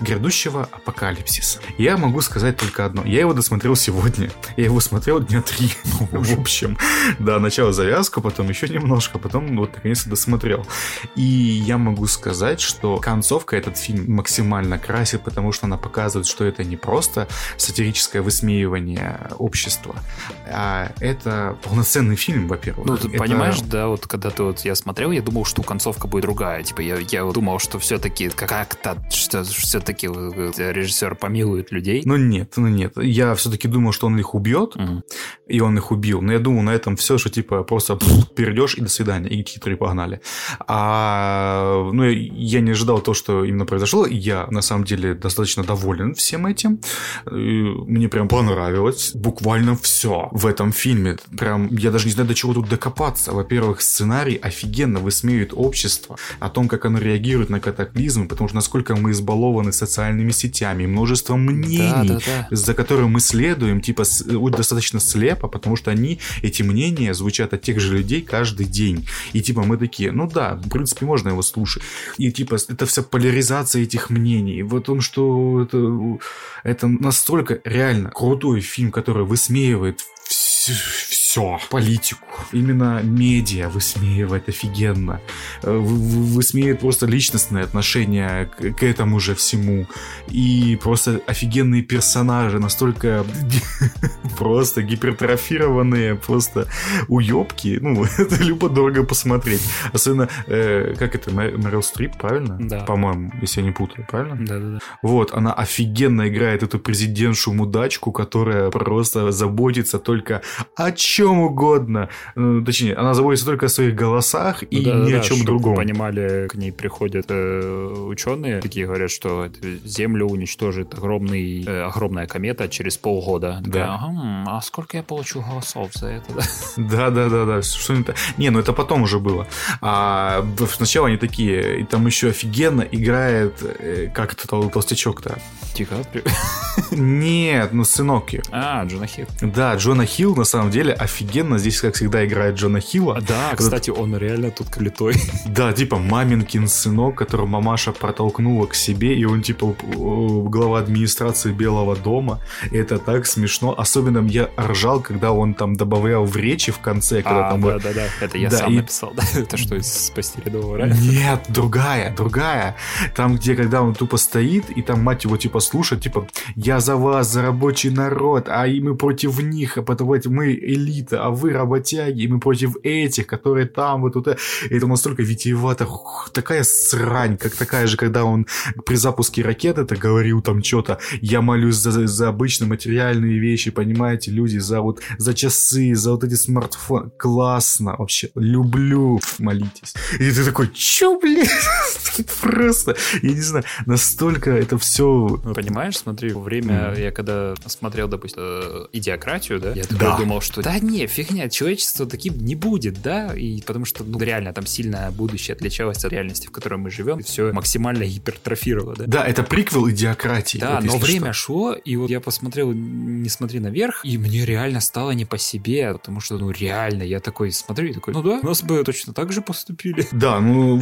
грядущего апокалипсиса. Я могу сказать только одно. Я его досмотрел сегодня. Я его смотрел дня три. В общем, да, начало завязку, потом еще немножко, потом вот наконец-то досмотрел. И я могу сказать, что концовка этот фильм максимально красит, потому что она показывает, что это не просто сатирическое высмеивание общества, а это полноценный фильм, во-первых. Ну, ты Это- понимаешь, да, вот когда ты вот я смотрел, я думал, что концовка будет другая. Типа, я, я думал, что все-таки как-то, что все-таки режиссер помилует людей. Ну нет, ну нет. Я все-таки думал, что он их убьет, Мгм. и он их убил. Но я думал, на этом все, что типа просто перейдешь и до свидания, и титры погнали. А ну, я, не ожидал то, что именно произошло. Я на самом деле достаточно доволен всем этим. И Мне прям понравилось буквально все в этом фильме. Прям я даже не знаю, до чего тут докопаться. Во-первых, сценарий офигенно высмеивает общество о том, как оно реагирует на катаклизмы, потому что насколько мы избалованы социальными сетями, множеством мнений, Да, да, да. за которым мы следуем, типа, вот достаточно слепо, потому что они, эти мнения звучат от тех же людей каждый день. И, типа, мы такие, ну да, в принципе, можно его слушать. И, типа, это вся поляризация этих мнений. В том, что это, это настолько реально крутой фильм, который высмеивает все, политику. Именно медиа высмеивает офигенно. Э, вы- вы- Высмеивает просто личностные отношения к, к этому же всему. И просто офигенные персонажи, настолько просто гипертрофированные, просто уебки. Ну, это любо-дорого посмотреть. Особенно, э, как это, Мэ- Мэрил Стрип, правильно? Да. По-моему, если я не путаю, правильно? Да, да, да. Вот, она офигенно играет эту президентшу-мудачку, которая просто заботится только о чем угодно. Ну, точнее, она заботится только о своих голосах и да, ни да, о чем другом. понимали, к ней приходят э, ученые, такие говорят, что Землю уничтожит огромный, э, огромная комета через полгода. Такая, Да. «Ага, а сколько я получу голосов за это? да?» Да, да, да. Что это? Не, ну это потом уже было. А сначала они такие, и там еще офигенно играет, э, как это тол- толстячок-то? Каприо. Нет, ну сынок. А, Джона Хилл. Да, Джона Хилл на самом деле офигенно здесь, как всегда, играет Джона Хилла. Да, кстати, он реально тут крутой. Да, типа маминкин сынок, которого мамаша протолкнула к себе, и он типа глава администрации Белого дома. И это так смешно. Особенно я ржал, когда он там добавлял в речи в конце, когда А, там... да, да, да. Это я Да, сам и- написал. да. Это что, из «Спасти рядового рая»? Нет, другая, другая. Там, где когда он тупо стоит, и там мать его типа слушает, типа, я за вас, за рабочий народ, а и мы против них, а потом эти- мы элита, а вы работяги, и мы против этих, которые там, вот это. И это настолько витиевато, такая срань, как такая же, когда он при запуске ракеты это говорил там что-то, я молюсь за, за обычные материальные вещи, понимаете, люди, за вот, за часы, за вот эти смартфоны. Классно, вообще, люблю, молитесь. И ты такой, чё, блин? Просто, я не знаю, настолько это все... Ну, Понимаешь, смотри, время, я когда смотрел, допустим, э, идиократию, да, я такой Да. думал, что да фигне, фигня. Человечество таким не будет, да? И потому что, ну, реально, там сильно будущее отличалось от реальности, в которой мы живем. И все максимально гипертрофировало, да? Да, это приквел идиократии. Да, вот но время что. шло, и вот я посмотрел «Не смотри наверх», и мне реально стало не по себе, потому что, ну, реально, я такой смотрю и такой, ну да, нас бы точно так же поступили. Да, ну,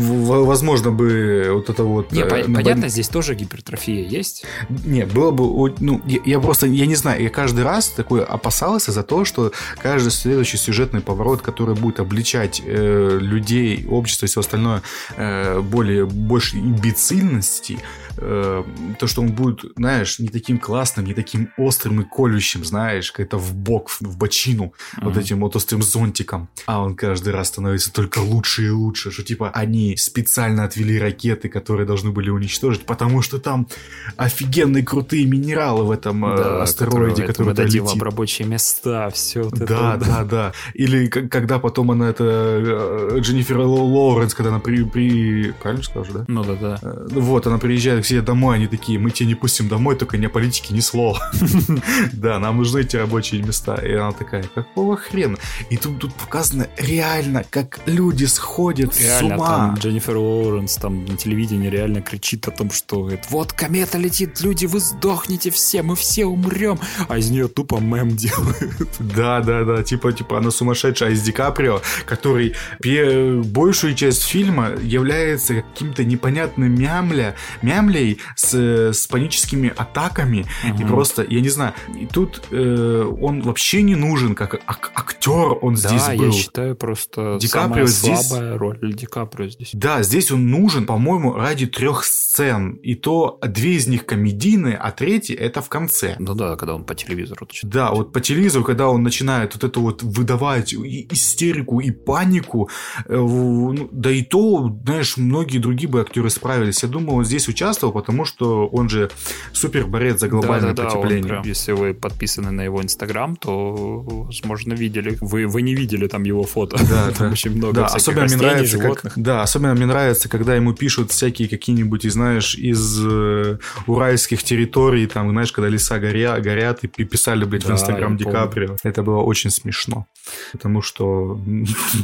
возможно бы вот это вот... Не, э, по- на понятно, здесь тоже гипертрофия есть. Не, было бы, ну, я, я просто, я не знаю, я каждый раз такой опасался за то, что каждый следующий сюжетный поворот, который будет обличать э, людей, общество и все остальное э, более, больше имбецильности, э, то, что он будет, знаешь, не таким классным, не таким острым и колющим, знаешь, как-то в бок, в, бочину, вот Мгм. этим вот острым зонтиком. А он каждый раз становится только лучше и лучше, что типа они специально отвели ракеты, которые должны были уничтожить, потому что там офигенные крутые минералы в этом э, Да, астероиде, который, который мы дадим летит. вам рабочие места, все вот это. Да, да, да. Или когда потом она это э, Дженнифер Ло- Лоуренс, когда она при, при... правильно скажу, да? Ну да, да. Э, Вот, она приезжает себе домой, они такие, мы тебя не пустим домой, только ни о политике, ни слова. Да, нам нужны эти рабочие места. И она такая, какого хрена? И тут, тут показано реально, как люди сходят с ума. там Дженнифер Лоуренс там на телевидении реально кричит о том, что говорит, вот комета летит, люди, вы сдохнете все, мы все умрем. А из нее тупо мем делают. Да, да, да, типа, типа она сумасшедшая, а из Ди Каприо, который большую часть фильма является каким-то непонятным мямля, мямлей с, с паническими атаками, и Мгм. просто, я не знаю, и тут э, он вообще не нужен, как ак- актер он Да, здесь был. я считаю просто Ди самая Каприо здесь- слабая роль Ди Каприо здесь. Да, здесь он нужен, по-моему, ради трех сцен. И то две из них комедийные, а третья это в конце. Ну да, когда он по телевизору. точно. Да, вот по телевизору, когда он начинает вот это вот выдавать и истерику и панику, э, ну, да и то, знаешь, многие другие бы актеры справились. Я думаю, он здесь участвовал, потому что он же супер борец за глобальное Да-да-да, он потепление. прям, если вы подписаны на его инстаграм, то, возможно, видели. Вы, вы не видели там его фото. Да, там да. очень много Да, особенно мне растений, нравится, животных. как, да, особенно мне нравится, когда ему пишут всякие какие-нибудь, знаешь, из э, уральских территорий, там, знаешь, когда леса горя, горят, и пи- писали, блядь, в Да, Инстаграм я Ди. Каприо. Это было очень смешно. Потому что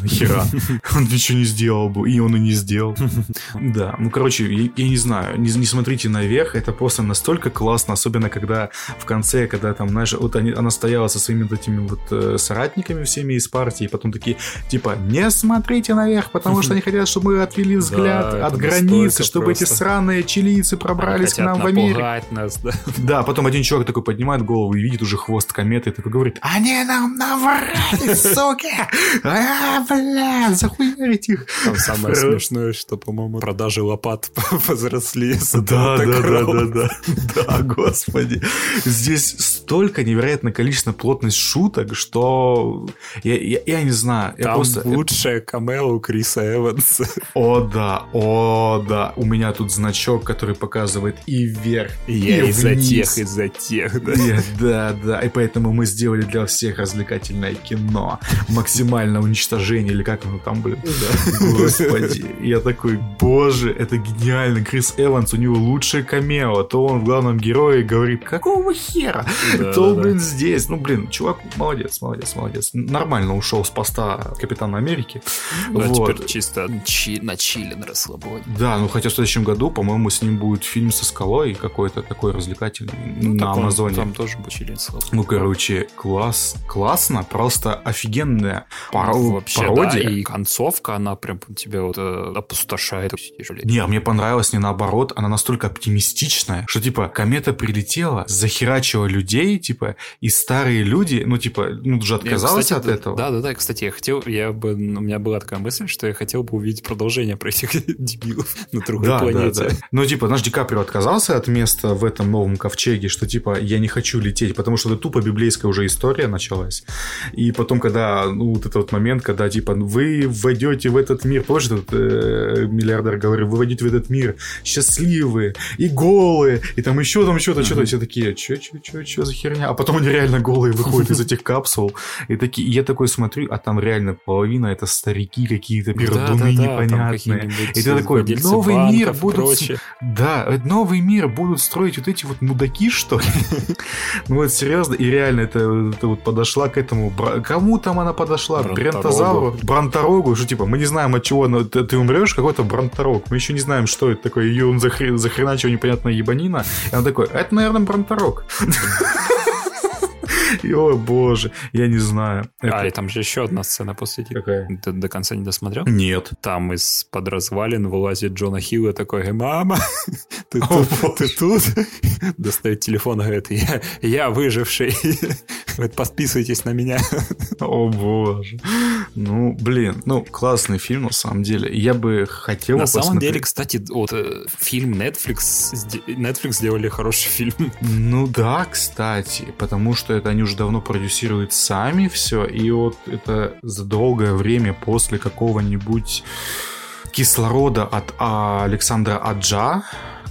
нахера он ничего не сделал бы, и он и не сделал. Да, ну, короче, я, я не знаю, не, смотрите наверх, это просто настолько классно, особенно когда в конце, когда там, знаешь, вот они, она стояла со своими вот этими вот э, соратниками всеми из партии, и потом такие, типа, не смотрите наверх, потому что они хотят, чтобы мы отвели взгляд от границы, чтобы эти сраные чилийцы пробрались к нам в Америку. нас, да. Да, потом один чувак такой поднимает голову и видит уже хвост кометы и такой говорит, они нам наврали, суки! А, бля, захуярить их. Там самое смешное, что, по-моему, продажи лопат возросли. с Да, этого да, да, такого. да, да, да, господи. Здесь столько невероятное количество плотность шуток, что я, я, я не знаю. Я Там просто... лучшее камео Криса Эванса. О, да, о, да. У меня тут значок, который показывает и вверх, и, Я из-за вниз. тех, из-за тех, да. И- Да, да, и поэтому мы сделали для всех развлекательное кино. Максимальное уничтожение, или как оно там, блин. Господи. Я такой, боже, это гениально. Крис Эванс, у него лучшее камео. То он в главном герое говорит, какого хера? Да, То, да, да. блин, здесь. Ну, блин, чувак, молодец, молодец, молодец. Нормально ушел с поста Капитана Америки. Да, Вот. теперь чисто чи- на чили, на расслабоне. Да, ну хотя в следующем году, по-моему, с ним будет фильм со скалой какой-то такой развлекательный Ну, на так он Амазоне. Там тоже будет слабо. Ну, короче, класс, классно, просто офигенная паро- Вообще, пародия. да, и концовка, она прям тебя вот э, опустошает. Не, мне понравилось не наоборот, она настолько оптимистичная, что типа комета прилетела, захерачила людей, типа, и старые люди, ну типа, ну уже Я, отказался кстати, от этого. Да, да, да. Кстати, я хотел, я бы, у меня была такая мысль, что я хотел бы увидеть продолжение про этих дебилов на другой Да, планете. да. Ну, типа, наш Ди Каприо отказался от места в этом новом ковчеге, что, типа, я не хочу лететь, потому что это тупо библейская уже история началась. И потом, когда, ну, вот этот вот момент, когда, типа, вы войдете в этот мир, помнишь, этот э, миллиардер говорил, вы войдете в этот мир счастливые и голые, и там еще там что-то, что-то, все такие, что, что, что, что за херня? А потом они реально голые выходят из этих капсул, и такие, и я такой смотрю, а там реально половина это старики какие-то, пердуны непонятные. И ты такой, владельцы новый мир и будут. Да, э, новый мир будут строить вот эти вот мудаки, что ли? Ну вот серьезно, и реально это, вот подошла к этому... Кому там она подошла? Брентозавру? Бронторогу? Что типа, мы не знаем от чего ты умрешь, какой-то бронторог. Мы еще не знаем, что это такое. Ее он захреначил непонятная ебанина. И он такой, это, наверное, бронторог. И, о боже, я не знаю. А, и там же еще одна сцена после типа. Какая? Ты до конца не досмотрел? Нет. Там из-под развалин вылазит Джона Хилл и такой, мама, ты тут? Ты тут? Достает телефон и говорит, я, я выживший. Говорит, подписывайтесь на меня. О боже. Ну, блин, ну, классный фильм, на самом деле. Я бы хотел На самом деле, кстати, вот э, фильм Netflix, Netflix сделали хороший фильм. Ну да, кстати, потому что это они уже давно продюсируют сами все, и вот это за долгое время после какого-нибудь кислорода от Александра Аджа,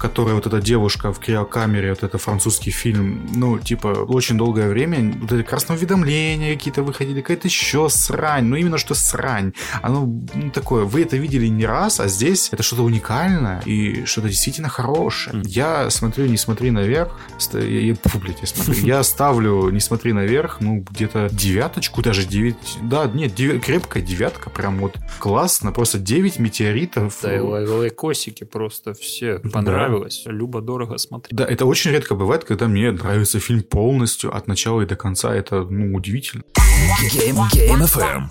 которая вот эта девушка в криокамере, вот это французский фильм, ну, типа, очень долгое время вот эти красные уведомления какие-то выходили, какая-то еще срань, ну, именно что срань. Оно ну, такое, вы это видели не раз, а здесь это что-то уникальное и что-то действительно хорошее. Я смотрю «Не смотри наверх», я, фу, блядь, я смотрю, я ставлю «Не смотри наверх», ну, где-то девяточку, даже девять, да, нет, дев... крепкая девятка, прям вот классно, просто девять метеоритов. Да, и лайкосики просто все понравились понравилось. Любо дорого смотреть. Да, это очень редко бывает, когда мне нравится фильм полностью, от начала и до конца. Это, ну, удивительно. Game, Game FM.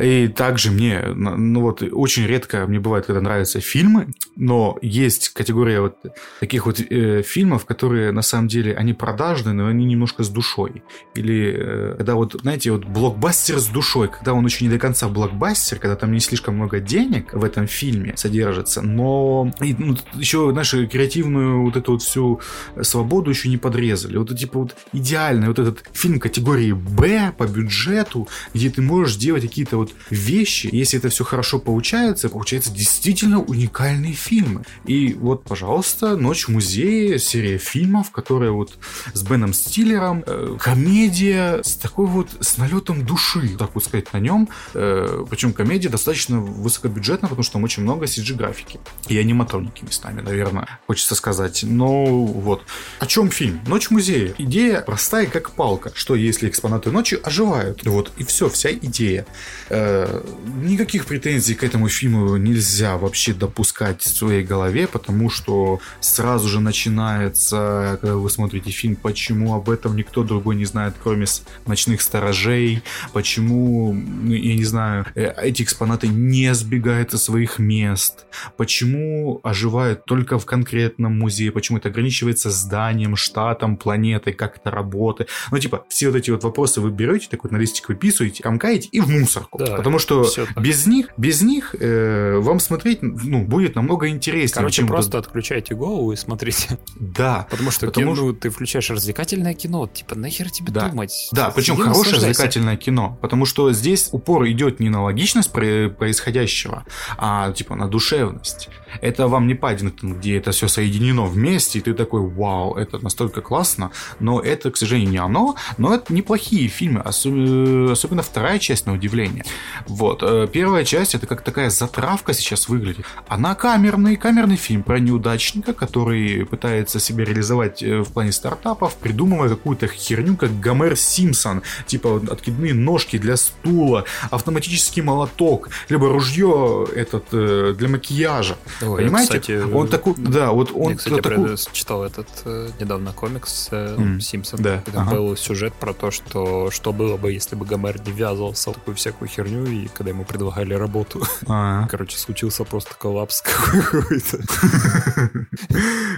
И также мне, ну вот, очень редко мне бывает, когда нравятся фильмы, но есть категория вот таких вот э, фильмов, которые на самом деле, они продажные, но они немножко с душой. Или э, когда вот, знаете, вот блокбастер с душой, когда он еще не до конца блокбастер, когда там не слишком много денег в этом фильме содержится, но и, ну, еще, знаешь, креативную вот эту вот всю свободу еще не подрезали. Вот типа вот идеальный вот этот фильм категории Б по бюджету, где ты можешь делать какие-то вот вещи. Если это все хорошо получается, получается действительно уникальные фильмы. И вот, пожалуйста, «Ночь в музее», серия фильмов, которая вот с Беном Стиллером, э, комедия с такой вот, с налетом души, так вот сказать, на нем. Э, причем комедия достаточно высокобюджетная, потому что там очень много CG-графики. И аниматроники местами, наверное, хочется сказать. Но вот. О чем фильм? «Ночь в музее». Идея простая, как палка. Что если экспонаты ночи оживают? Вот, и все, вся идея. Э, никаких претензий к этому фильму нельзя вообще допускать своей голове, потому что сразу же начинается, когда вы смотрите фильм, почему об этом никто другой не знает, кроме ночных сторожей, почему, ну, я не знаю, э, эти экспонаты не сбегают из своих мест, почему оживают только в конкретном музее, почему это ограничивается зданием, штатом, планетой, как это работает. Ну, типа, все вот эти вот вопросы вы берете, так вот на листик выписываете, комкаете и в мусорку. Да, потому что без них, без них э, вам смотреть ну, будет намного интереснее. Короче, просто вот... отключайте голову и смотрите. Да. Потому что потому... кино, ты включаешь развлекательное кино, типа нахер тебе да. думать? Да, причем хорошее развлекательное кино, потому что здесь упор идет не на логичность происходящего, а типа на душевность. Это вам не Паддингтон, где это все соединено вместе, и ты такой, вау, это настолько классно, но это, к сожалению, не оно, но это неплохие фильмы, особенно, особенно вторая часть, на удивление. Вот, э, первая часть, это как такая затравка сейчас выглядит. Она камерный, камерный фильм про неудачника, который пытается себя реализовать э, в плане стартапов, придумывая какую-то херню, как Гомер Симпсон, типа откидные ножки для стула, автоматический молоток, либо ружье этот э, для макияжа. Ой, Понимаете? Кстати, он такой, да, вот он. Я, кстати, такой... читал этот э, недавно комикс э, mm, Симпсон. Да. Там ага. был сюжет про то, что что было бы, если бы Гомер не ввязывался в такую всякую херню, и когда ему предлагали работу, а короче, случился просто коллапс какой-то.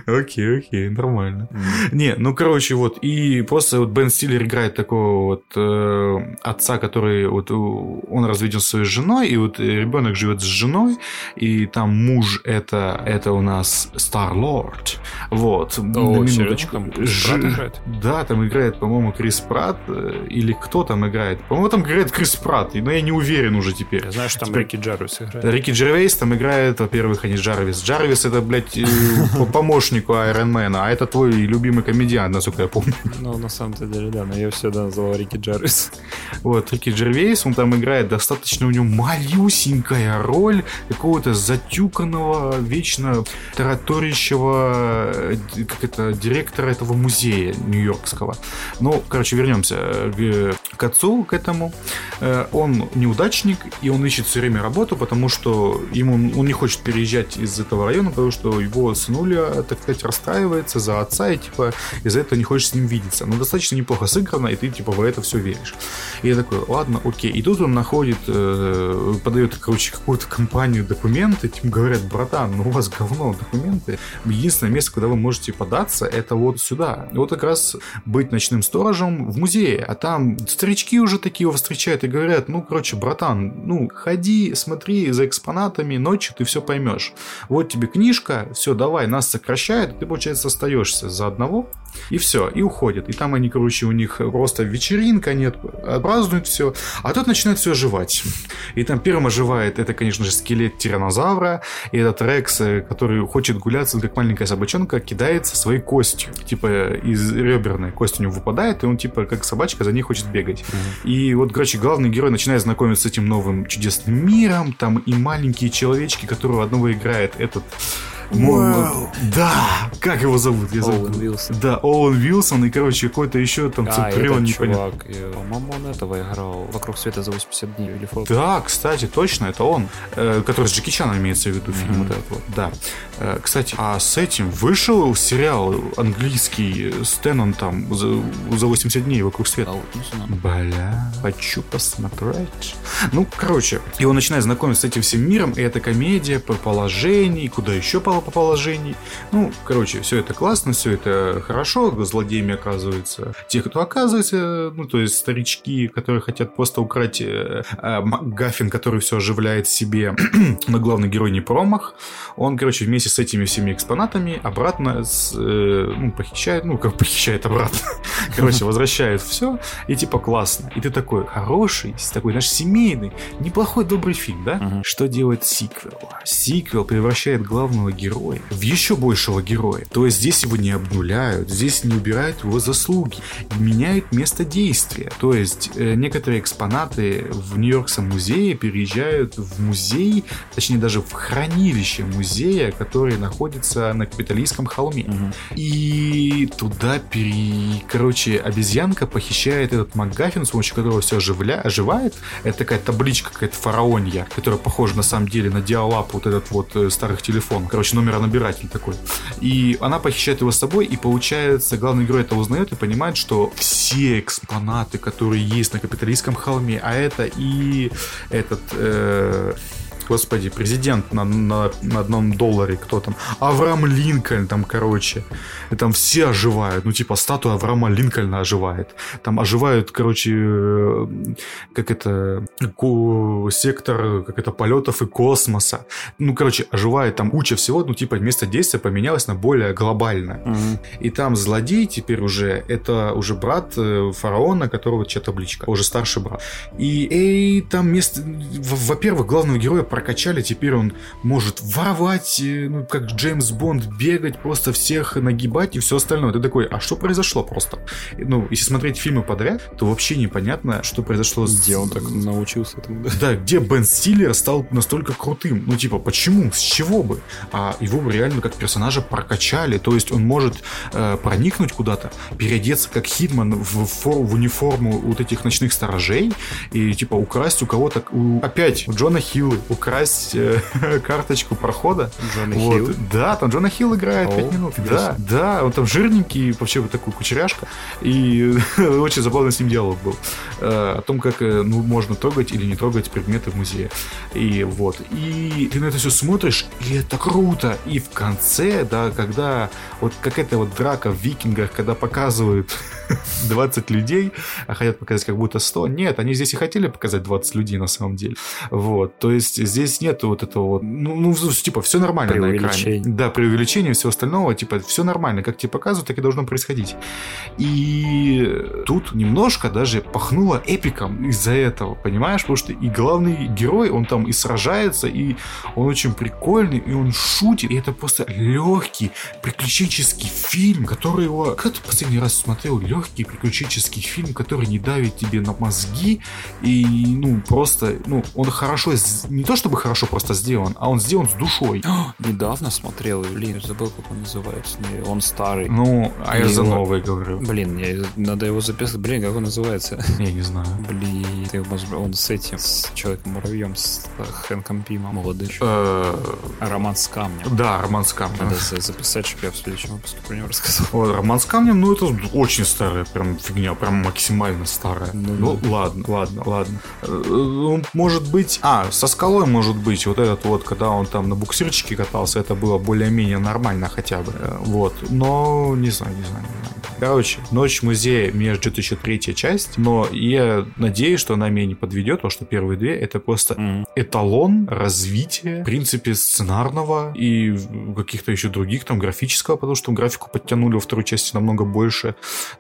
Окей, окей, нормально. Не, ну, короче, вот, и просто вот Бен Стиллер играет такого вот э, отца, который вот он разведен с своей женой, и вот ребенок живет с женой, и там муж это, это у нас Star-Lord, Вот. О, минуточку. Ж-? Да, там играет, по-моему, Крис Пратт, э, или кто там играет? По-моему, там играет Крис Пратт, но я не уверен уже теперь. Что там Теперь- Рики Джарвис играет. Рики Джервейс там играет, во-первых, а не Джарвис. Джарвис это, блядь, э, по помощнику Айронмена, а это твой любимый комедиант, насколько я помню. Ну, на самом-то деле, да, но я всегда называл Рики Джарвис. Вот, Рики Джервейс, он там играет достаточно у него малюсенькая роль какого-то затюканного, вечно тараторящего, э, как это, директора этого музея нью-йоркского. Ну, короче, вернемся э, к отцу, к этому. Он неудачник, и он ищет все время работу, потому что ему он не хочет переезжать из этого района, потому что его сынуля, так сказать, расстраивается за отца, и типа из-за этого не хочет с ним видеться. Но достаточно неплохо сыграно, и ты типа в это все веришь. И я такой, ладно, окей. И тут он находит, э, подает, короче, какую-то компанию документы, им говорят, братан, ну у вас говно документы. Единственное место, куда вы можете податься, это вот сюда. И вот как раз быть ночным сторожем в музее. А там старички уже такие его встречают и говорят, ну, короче, братан, ну, ходи, смотри за экспонатами, ночью ты все поймешь. Вот тебе книжка, все, давай, нас сокращают, ты, получается, остаешься за одного, и все, и уходят. И там они, короче, у них просто вечеринка, нет, празднуют все. А тут начинает все оживать. И там первым оживает, это, конечно же, скелет тиранозавра. И этот Рекс, э, который хочет гуляться, как маленькая собачонка, кидается своей костью. Типа из реберной кость у него выпадает, и он, типа, как собачка, за ней хочет бегать. И вот, короче, главный герой начинает знакомиться с этим новым чудесным миром. Там и маленькие человечки, которого одного играет этот... Вау. Да! Как его зовут? Я Оуэн забыл. Вилсон. Да, Оуэн Вилсон и, короче, какой-то еще там А, Центурион чувак, э, по-моему, он этого играл «Вокруг света за 80 дней» или «Фокус». Да, кстати, точно, это он, э, который с Джеки Чаном имеется в виду, фильм вот этот вот, да. Э, кстати, а с этим вышел сериал английский с Теннантом за, за 80 дней вокруг света. А. Бля, хочу посмотреть. Ну, короче, и он начинает знакомиться с этим всем миром, и это комедия по положению, куда еще по, по положений. Ну, короче, все это классно, все это хорошо, злодеями оказываются те, кто оказывается, ну, то есть старички, которые хотят просто украть э, э, Гаффин, который все оживляет себе, но главный герой не промах. Он, короче, вместе с этими всеми экспонатами обратно с, э, ну, похищает, ну, как похищает обратно. Короче, возвращает все, и типа классно. И ты такой хороший, такой наш семейный, неплохой добрый фильм, да? Что делает сиквел? Сиквел превращает главного героя в еще большего героя. То есть здесь его не обнуляют, здесь не убирают его заслуги, меняют место действия. То есть э, некоторые экспонаты в Нью-Йоркском музее переезжают в музей, точнее даже в хранилище музея, который находится на Капитолийском холме. Мгм. И туда, пере... короче, обезьянка похищает этот МакГаффин, с помощью которого все оживля... оживает. Это такая табличка какая-то фараонья, которая похожа на самом деле на диалап вот этот вот э, старых телефонов. Короче, номеронабиратель такой. И она похищает его с собой, и получается, главный герой это узнает и понимает, что все экспонаты, которые есть на капиталистском холме, а это и этот... э, Господи, президент на, на, на одном долларе, кто там? Авраам Линкольн, там, короче. И там все оживают. Ну, типа, статуя Авраама Линкольна оживает. Там оживают, короче, э, как это, сектор, как это, полетов и космоса. Ну, короче, оживает там куча всего. Ну, типа, место действия поменялось на более глобальное. Мгм. И там злодей теперь уже, это уже брат э, фараона, которого чья табличка, уже старший брат. И, и там место, во-первых, главного героя прокачали, теперь он может воровать, э, ну, как Джеймс Бонд, бегать, просто всех нагибать и все остальное. Ты такой, а что произошло просто? Ну, если смотреть фильмы подряд, то вообще непонятно, что произошло с... Где он так научился этому? да? Да, где Бен Стиллер стал настолько крутым? Ну, типа, почему? С чего бы? А его реально как персонажа прокачали. То есть он может э, проникнуть куда-то, переодеться как Хитман в, фор- в униформу вот этих ночных сторожей и, типа, украсть у кого-то... у- опять у Джона Хилла украсть э, карточку прохода. Джона Вот. Хилл? Да, там Джона Хилл играет О, 5 минут. Да, да, он там жирненький, вообще вот такой кучеряшка. И очень забавный с ним диалог был. Э, О том, как э, ну, можно трогать или не трогать предметы в музее. И вот. И ты на это все смотришь, и это круто. И в конце, да, когда вот какая-то вот драка в викингах, когда показывают 20 людей, а хотят показать как будто 100. Нет, они здесь и хотели показать 20 людей на самом деле. Вот. То есть здесь нет вот этого вот, ну, ну типа, все нормально на экране. Да, преувеличение, все остального, типа, все нормально, как тебе показывают, так и должно происходить. И тут немножко даже пахнуло эпиком из-за этого, понимаешь? Потому что и главный герой, он там и сражается, и он очень прикольный, и он шутит, и это просто легкий приключенческий фильм, который его... Как ты последний раз смотрел легкий приключенческий фильм, который не давит тебе на мозги, и, ну, просто, ну, он хорошо, не то чтобы хорошо просто сделан, а он сделан с душой. Недавно смотрел, блин, забыл, как он называется. Он старый. Ну, а я за новый говорю. Блин, мне надо его записать. Блин, как он называется? Я не знаю. Блин, он с этим, с Человеком-муравьем, с Хэнком Пимом, молодым. Э, роман с камнем. Да, роман с камнем. Надо записать, чтобы я в следующем выпуске про него рассказал. Вот, роман с камнем, ну, это очень старая прям фигня, прям максимально старая. Ну, ну ладно, ладно, ладно. Э, может быть... А, со скалой может быть. Вот этот вот, когда он там на буксирчике катался, это было более-менее нормально хотя бы. Вот. Но не знаю, не знаю, не знаю. Короче, Ночь музея меня ждет еще третья часть, но я надеюсь, что она меня не подведет, потому что первые две это просто mm. эталон развития, в принципе, сценарного и каких-то еще других, там, графического, потому что графику подтянули во второй части намного больше,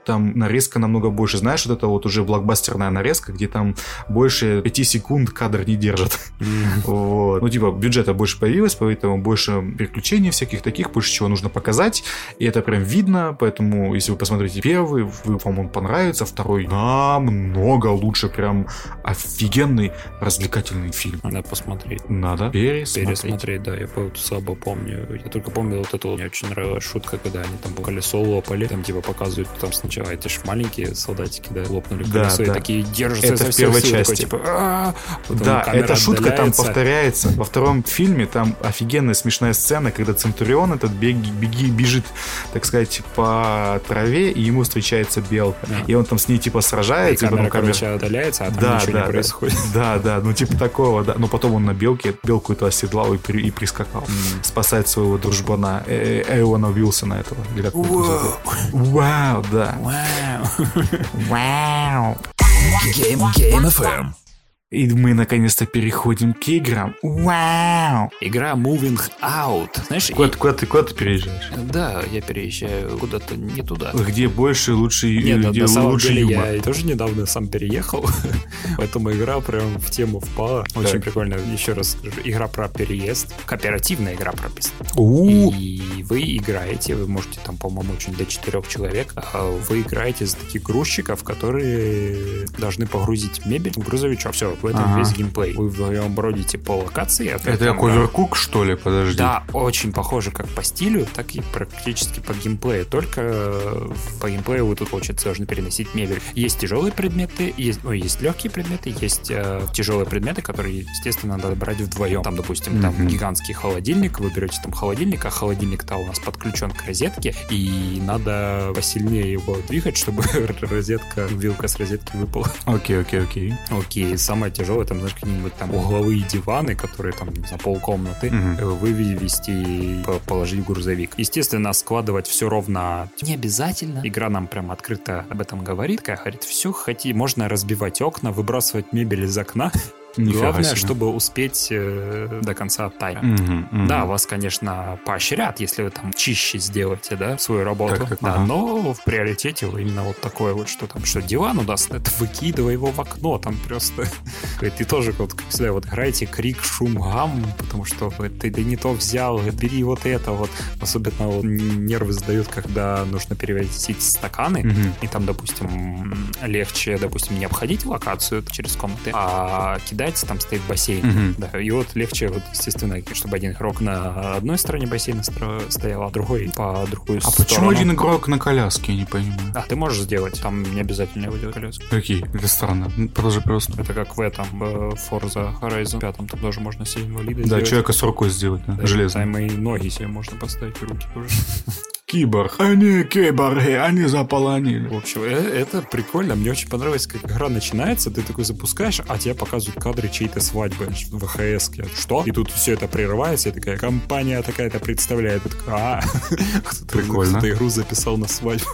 там нарезка намного больше. Знаешь, вот это вот уже блокбастерная нарезка, где там больше 5 секунд кадр не держит. Mm. Вот. Ну, типа, бюджета больше появилось, поэтому больше приключений всяких таких, больше чего нужно показать, и это прям видно, поэтому, если вы посмотрите первый, вы, вам он понравится, второй намного лучше, прям офигенный развлекательный фильм. Надо посмотреть. Надо пересмотреть. Пересмотреть, да, я слабо помню. Я только помню вот эту, мне очень нравилась шутка, когда они там колесо лопали, там типа показывают, там сначала эти ж маленькие солдатики, да, лопнули колесо, да, и да. такие держатся Это в первой части. Такой, типа, «А, да, эта шутка там повторяется. Во втором фильме там офигенная смешная сцена, когда Центурион этот беги, беги, бежит, так сказать, по траве, и ему встречается белка. Да. И он там с ней типа сражается. И, камера, и потом камера... короче, удаляется, а там да, ничего да, не происходит. Да, да, ну типа такого, да. Но потом он на белке, белку эту оседлал и, при, и прискакал. Mm. Спасать своего дружбана э, э, Эона Уилсона этого. Вау, да. Вау. Вау. Game, Game FM. И мы наконец-то переходим к играм. Вау! Игра Moving Out. Знаешь, куда, и... куда, ты, куда ты переезжаешь? Да, я переезжаю куда-то не туда. Где больше, лучше, Нет, где на самом лучше деле юмор. я тоже недавно сам переехал, поэтому игра прям в тему впала. Очень так. прикольно. Еще раз скажу, игра про переезд. Кооперативная игра прописана. И вы играете, вы можете там, по-моему, очень до четырех человек, а вы играете за таких грузчиков, которые должны погрузить мебель в грузовичок. Все, в этом ага. весь геймплей. Вы вдвоем бродите по локации. А это как Overcook, что ли? Подожди. Да, очень похоже как по стилю, так и практически по геймплею. Только э, по геймплею вы тут, получается, должны переносить мебель. Есть тяжелые предметы, есть, ну, есть легкие предметы, есть э, тяжелые предметы, которые, естественно, надо брать вдвоем. Там, допустим, mm-hmm. там гигантский холодильник, вы берете там холодильник, а холодильник-то у нас подключен к розетке, и надо посильнее его двигать, чтобы розетка, вилка с розетки выпала. Окей, окей, окей. Окей, самое тяжелое, там, знаешь, какие-нибудь там угловые диваны, которые там за полкомнаты, угу. вывести и положить в грузовик. Естественно, складывать все ровно не обязательно. Игра нам прям открыто об этом говорит. Такая говорит, все хоти, можно разбивать окна, выбрасывать мебель из окна, Главное, себе. чтобы успеть э, до конца тайма. Угу, угу. Да, вас, конечно, поощрят, если вы там чище сделаете, да, свою работу. Так, так, да, ага. но в приоритете именно вот такое вот, что там, что диван удаст, это выкидывай его в окно, там просто... Ты тоже, вот, как всегда, вот играете крик, шум, гам, потому что ты да не то взял, бери вот это вот. Особенно вот, нервы сдают, когда нужно перевозить стаканы, угу. и там, допустим, легче, допустим, не обходить локацию через комнаты, а кидать кидать, там стоит бассейн. Угу. Да, и вот легче, вот, естественно, чтобы один игрок на одной стороне бассейна стоял, а другой по другую а сторону. А почему один игрок на коляске, я не понимаю? А, ты можешь сделать, там не обязательно его делать коляску. Какие? Это странно. Ну, продолжи просто. Это как в этом, в Forza Horizon 5, там тоже можно себе инвалида Да, сделать. человека с рукой сделать, да, да железно. Там и ноги себе можно поставить, руки тоже. киборг. Они киборги, они заполонили. В общем, э- это прикольно. Мне очень понравилось, как игра начинается, ты такой запускаешь, а тебе показывают кадры чьей-то свадьбы в ВХС. Что? И тут все это прерывается, и такая компания такая-то представляет. Такой, а, Прикольно. кто-то игру записал на свадьбу.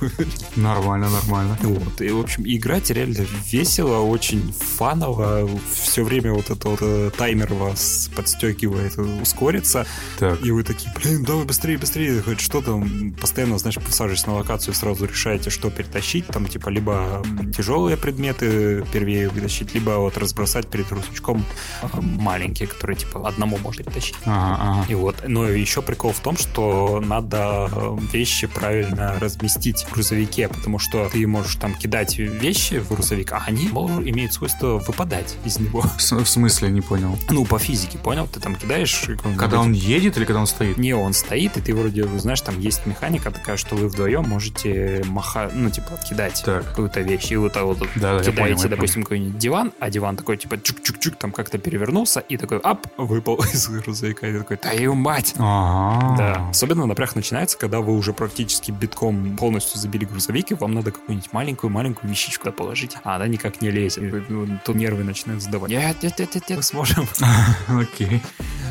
Нормально, нормально. Вот. И, в общем, играть реально весело, очень фаново. Все время вот это вот э, таймер вас подстегивает э, ускориться. Так. И вы такие, блин, давай быстрее, быстрее. Хоть что там, постоянно, знаешь, посаживаясь на локацию, сразу решаете, что перетащить. Там, типа, либо тяжелые предметы первее вытащить, либо вот разбросать перед русачком а, маленькие, которые, типа, одному можно перетащить. Ага, ага. И вот, но еще прикол в том, что надо э, вещи правильно разместить в грузовике, потому что ты можешь там кидать вещи в грузовик, а они имеют свойство выпадать из него. В смысле, не понял. Ну, по физике, понял? Ты там кидаешь... Когда он едет или когда он стоит? не, он стоит, и ты вроде, знаешь, там есть механика такая, что вы вдвоем можете маха, ну, типа, кидать Так. какую-то вещь. И вот, а вот Да, кидаете, понял, допустим, какой-нибудь диван, а диван такой, типа, чук-чук-чук, там как-то перевернулся, и такой, ап, выпал из грузовика. И такой, твою мать! Да. Особенно напряг начинается, когда вы уже практически битком полностью забили грузовик, и вам надо какую-нибудь маленькую-маленькую вещичку положить, а она никак не лезет. И, ну, То нервы начинают сдавать. Нет, нет, нет, нет, нет, мы сможем. Окей.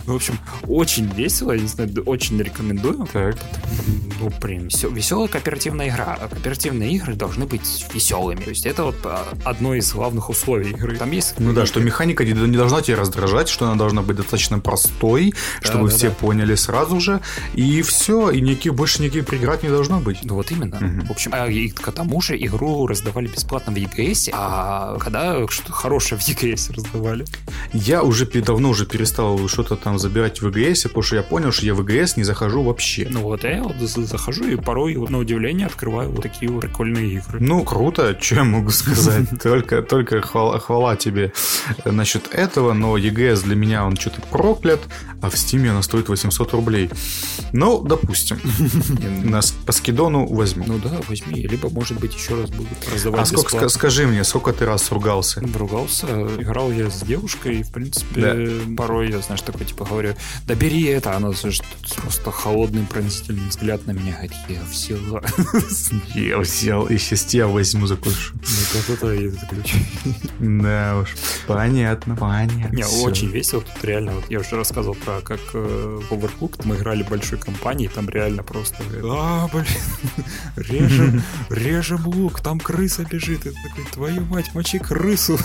В общем, очень весело, я не знаю, очень рекомендую. Так. Ну, блин, веселая кооперативная игра. А кооперативные игры должны быть веселыми. То есть это вот а, одно из главных условий игры. Там есть... Ну да, что механика не не должна тебя раздражать, что она должна быть достаточно простой, Да, чтобы да, все да. поняли сразу же, и все, и никаких, больше никаких преград не должно быть. Ну вот именно. Мгм. В общем, а, и к тому же игру раздавали бесплатно в EGS, а когда что-то хорошее в EGS раздавали. Я уже давно уже перестал что-то там забирать в ВГС, потому что я понял, что я в ВГС не захожу вообще. Ну вот я вот за- захожу и порой вот на удивление открываю вот такие вот прикольные игры. Ну, круто, что я могу сказать. Только, только хвала, хвала тебе э, насчет этого, но EGS для меня он что-то проклят, а в Steam она стоит 800 рублей. Ну, допустим. Нас по скидону возьму. Ну да, возьми, либо может быть еще раз будут раздавать А сколько, скажи мне, сколько ты раз ругался? Ругался, играл я с девушкой, и, в принципе, порой я, знаешь, такой, типа, говорю, да бери это, она, знаешь, просто холодный пронзительный взгляд на меня, говорит, я взяла. Я взял, и сейчас я возьму закушу. Ну, вот это и ключ. Да уж, понятно, понятно. Не, очень весело тут реально. Вот я уже рассказывал про как э, в Overcooked мы играли в большой компании, там реально просто а, блин, режем, режем лук, там крыса бежит. И такой, твою мать, мочи крысу.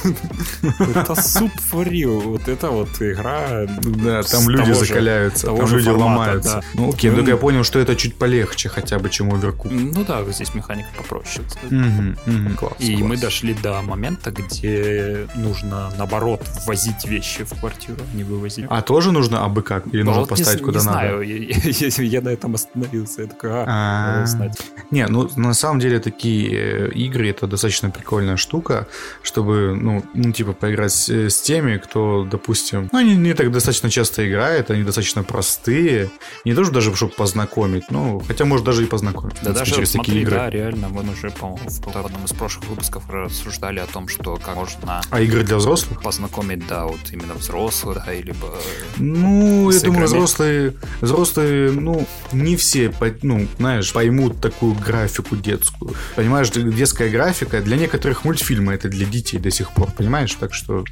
Это суп варил. Вот это вот игра. Да, там люди закаляются, там люди ломаются. Ну окей, Ну, только я понял, что это чуть полегче хотя бы, чем Overcooked. Ну да, здесь механика попроще. Мгм, мгм, класс, И класс. мы дошли до момента, где нужно, наоборот, ввозить вещи в квартиру, а не вывозить. А тоже нужно абы как? Или Ну, нужно вот не поставить з- куда не надо? знаю, я, я- я на этом остановился. Я такой, а, надо знать. Не, ну на самом деле такие э, игры это достаточно прикольная штука, чтобы, ну, ну типа поиграть с, э, с теми, кто, допустим, ну, они не так достаточно часто играет, они достаточно простые. Не то, что даже чтобы познакомить, ну, хотя может даже и познакомить. Да даже через смотри, такие игры. да, реально, мы уже, по-моему, в одном из прошлых выпусков рассуждали о том, что как можно А игры для взрослых? познакомить, да, вот именно взрослых, да, либо... Ну, я С думаю, играми? взрослые, взрослые, ну, не все, ну, знаешь, поймут такую графику детскую. Понимаешь, детская графика для некоторых мультфильмы это для детей до сих пор, понимаешь? Так что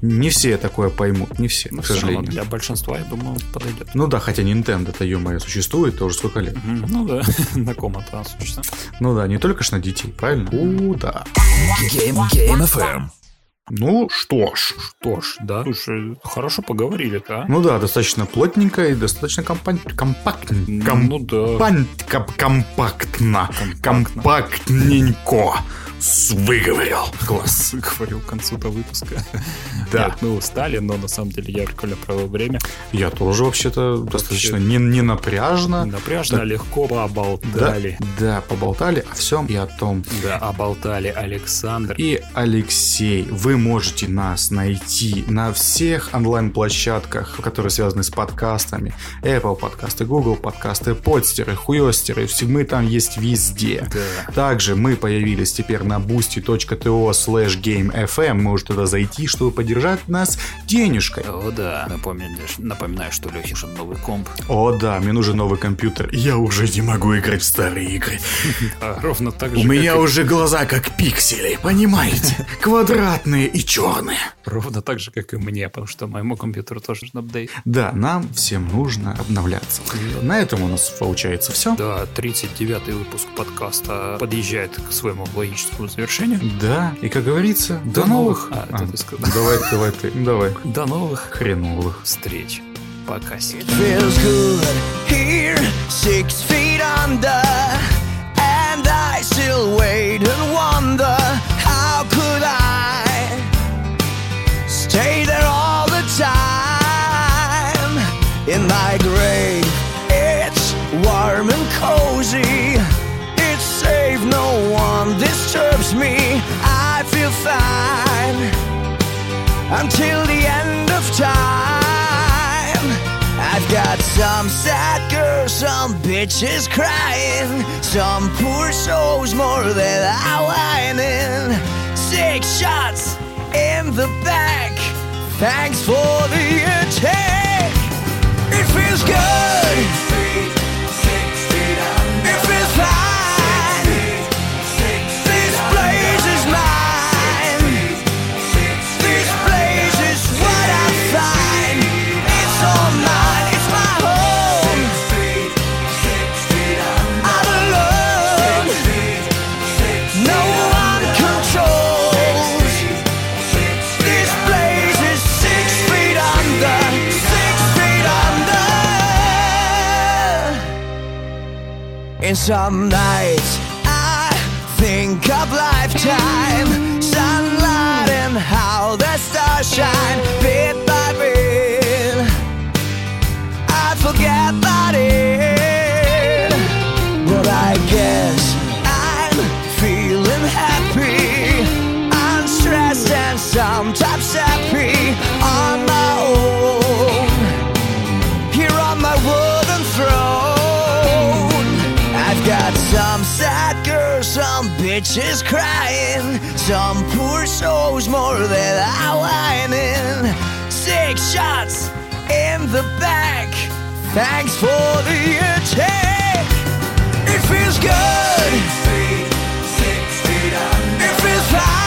не все такое поймут, не все, Ну, к сожалению. для большинства, я думаю, подойдет. Ну да, хотя Nintendo-то, ё существует тоже сколько лет. Ну да, на ком это, собственно. Ну да, не только ж на детей, правильно? О, да. Game Game FM. Ну что ж. Что ж, да. Слушай, хорошо поговорили, да? Ну да, достаточно плотненько и достаточно компа- компактненько. Ну да. Компан- коп- компактно. Компактненько. Выговорил. Класс, говорил к концу до выпуска. Да. Нет, мы устали, но на самом деле я прикольно провел время. Я тоже вообще-то достаточно не, не напряжно. Напряжно, Да. легко Да, поболтали. да, поболтали о всем и о том. Да, оболтали Александр. И Алексей, вы можете нас найти на всех онлайн-площадках, которые связаны с подкастами. Apple подкасты, Google подкасты, подстеры, хуестеры. Все мы там есть везде. Да. Также мы появились теперь на на boosty.to slash gamefm. Можете туда зайти, чтобы поддержать нас денежкой. О, да. Напомню, напоминаю, что Лехе нужен новый комп. О, да, мне нужен новый компьютер. Я уже не могу играть в старые игры. А, ровно так же, У меня уже глаза как пиксели, понимаете? Квадратные и черные. Ровно так же, как и мне, потому что моему компьютеру тоже нужен апдейт. Да, нам всем нужно обновляться. На этом у нас получается все. Да, 39-й выпуск подкаста подъезжает к своему логическому завершению. Да, и как говорится, до, До новых. новых. А, это ты сказал. давай, давай ты, давай. До новых Хреновых. встреч. Пока. Feels good here, six feet under. And I still wait and wonder how could I stay there all the time in my until the end of time. I've got some sad girls, some bitches crying, some poor souls more than I. Six shots in the back. Thanks for the attack. It feels good. Some nights, I think of lifetime, sunlight and how the stars shine bitches crying, some poor souls more than I whining. Six shots in the back. Thanks for the attack. It feels good. Six feet, six feet under. It feels fine.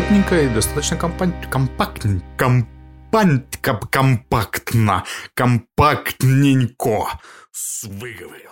Плотненько и достаточно компа- компактненько. Компант, ком- компактно. Компактненько. Выговорил.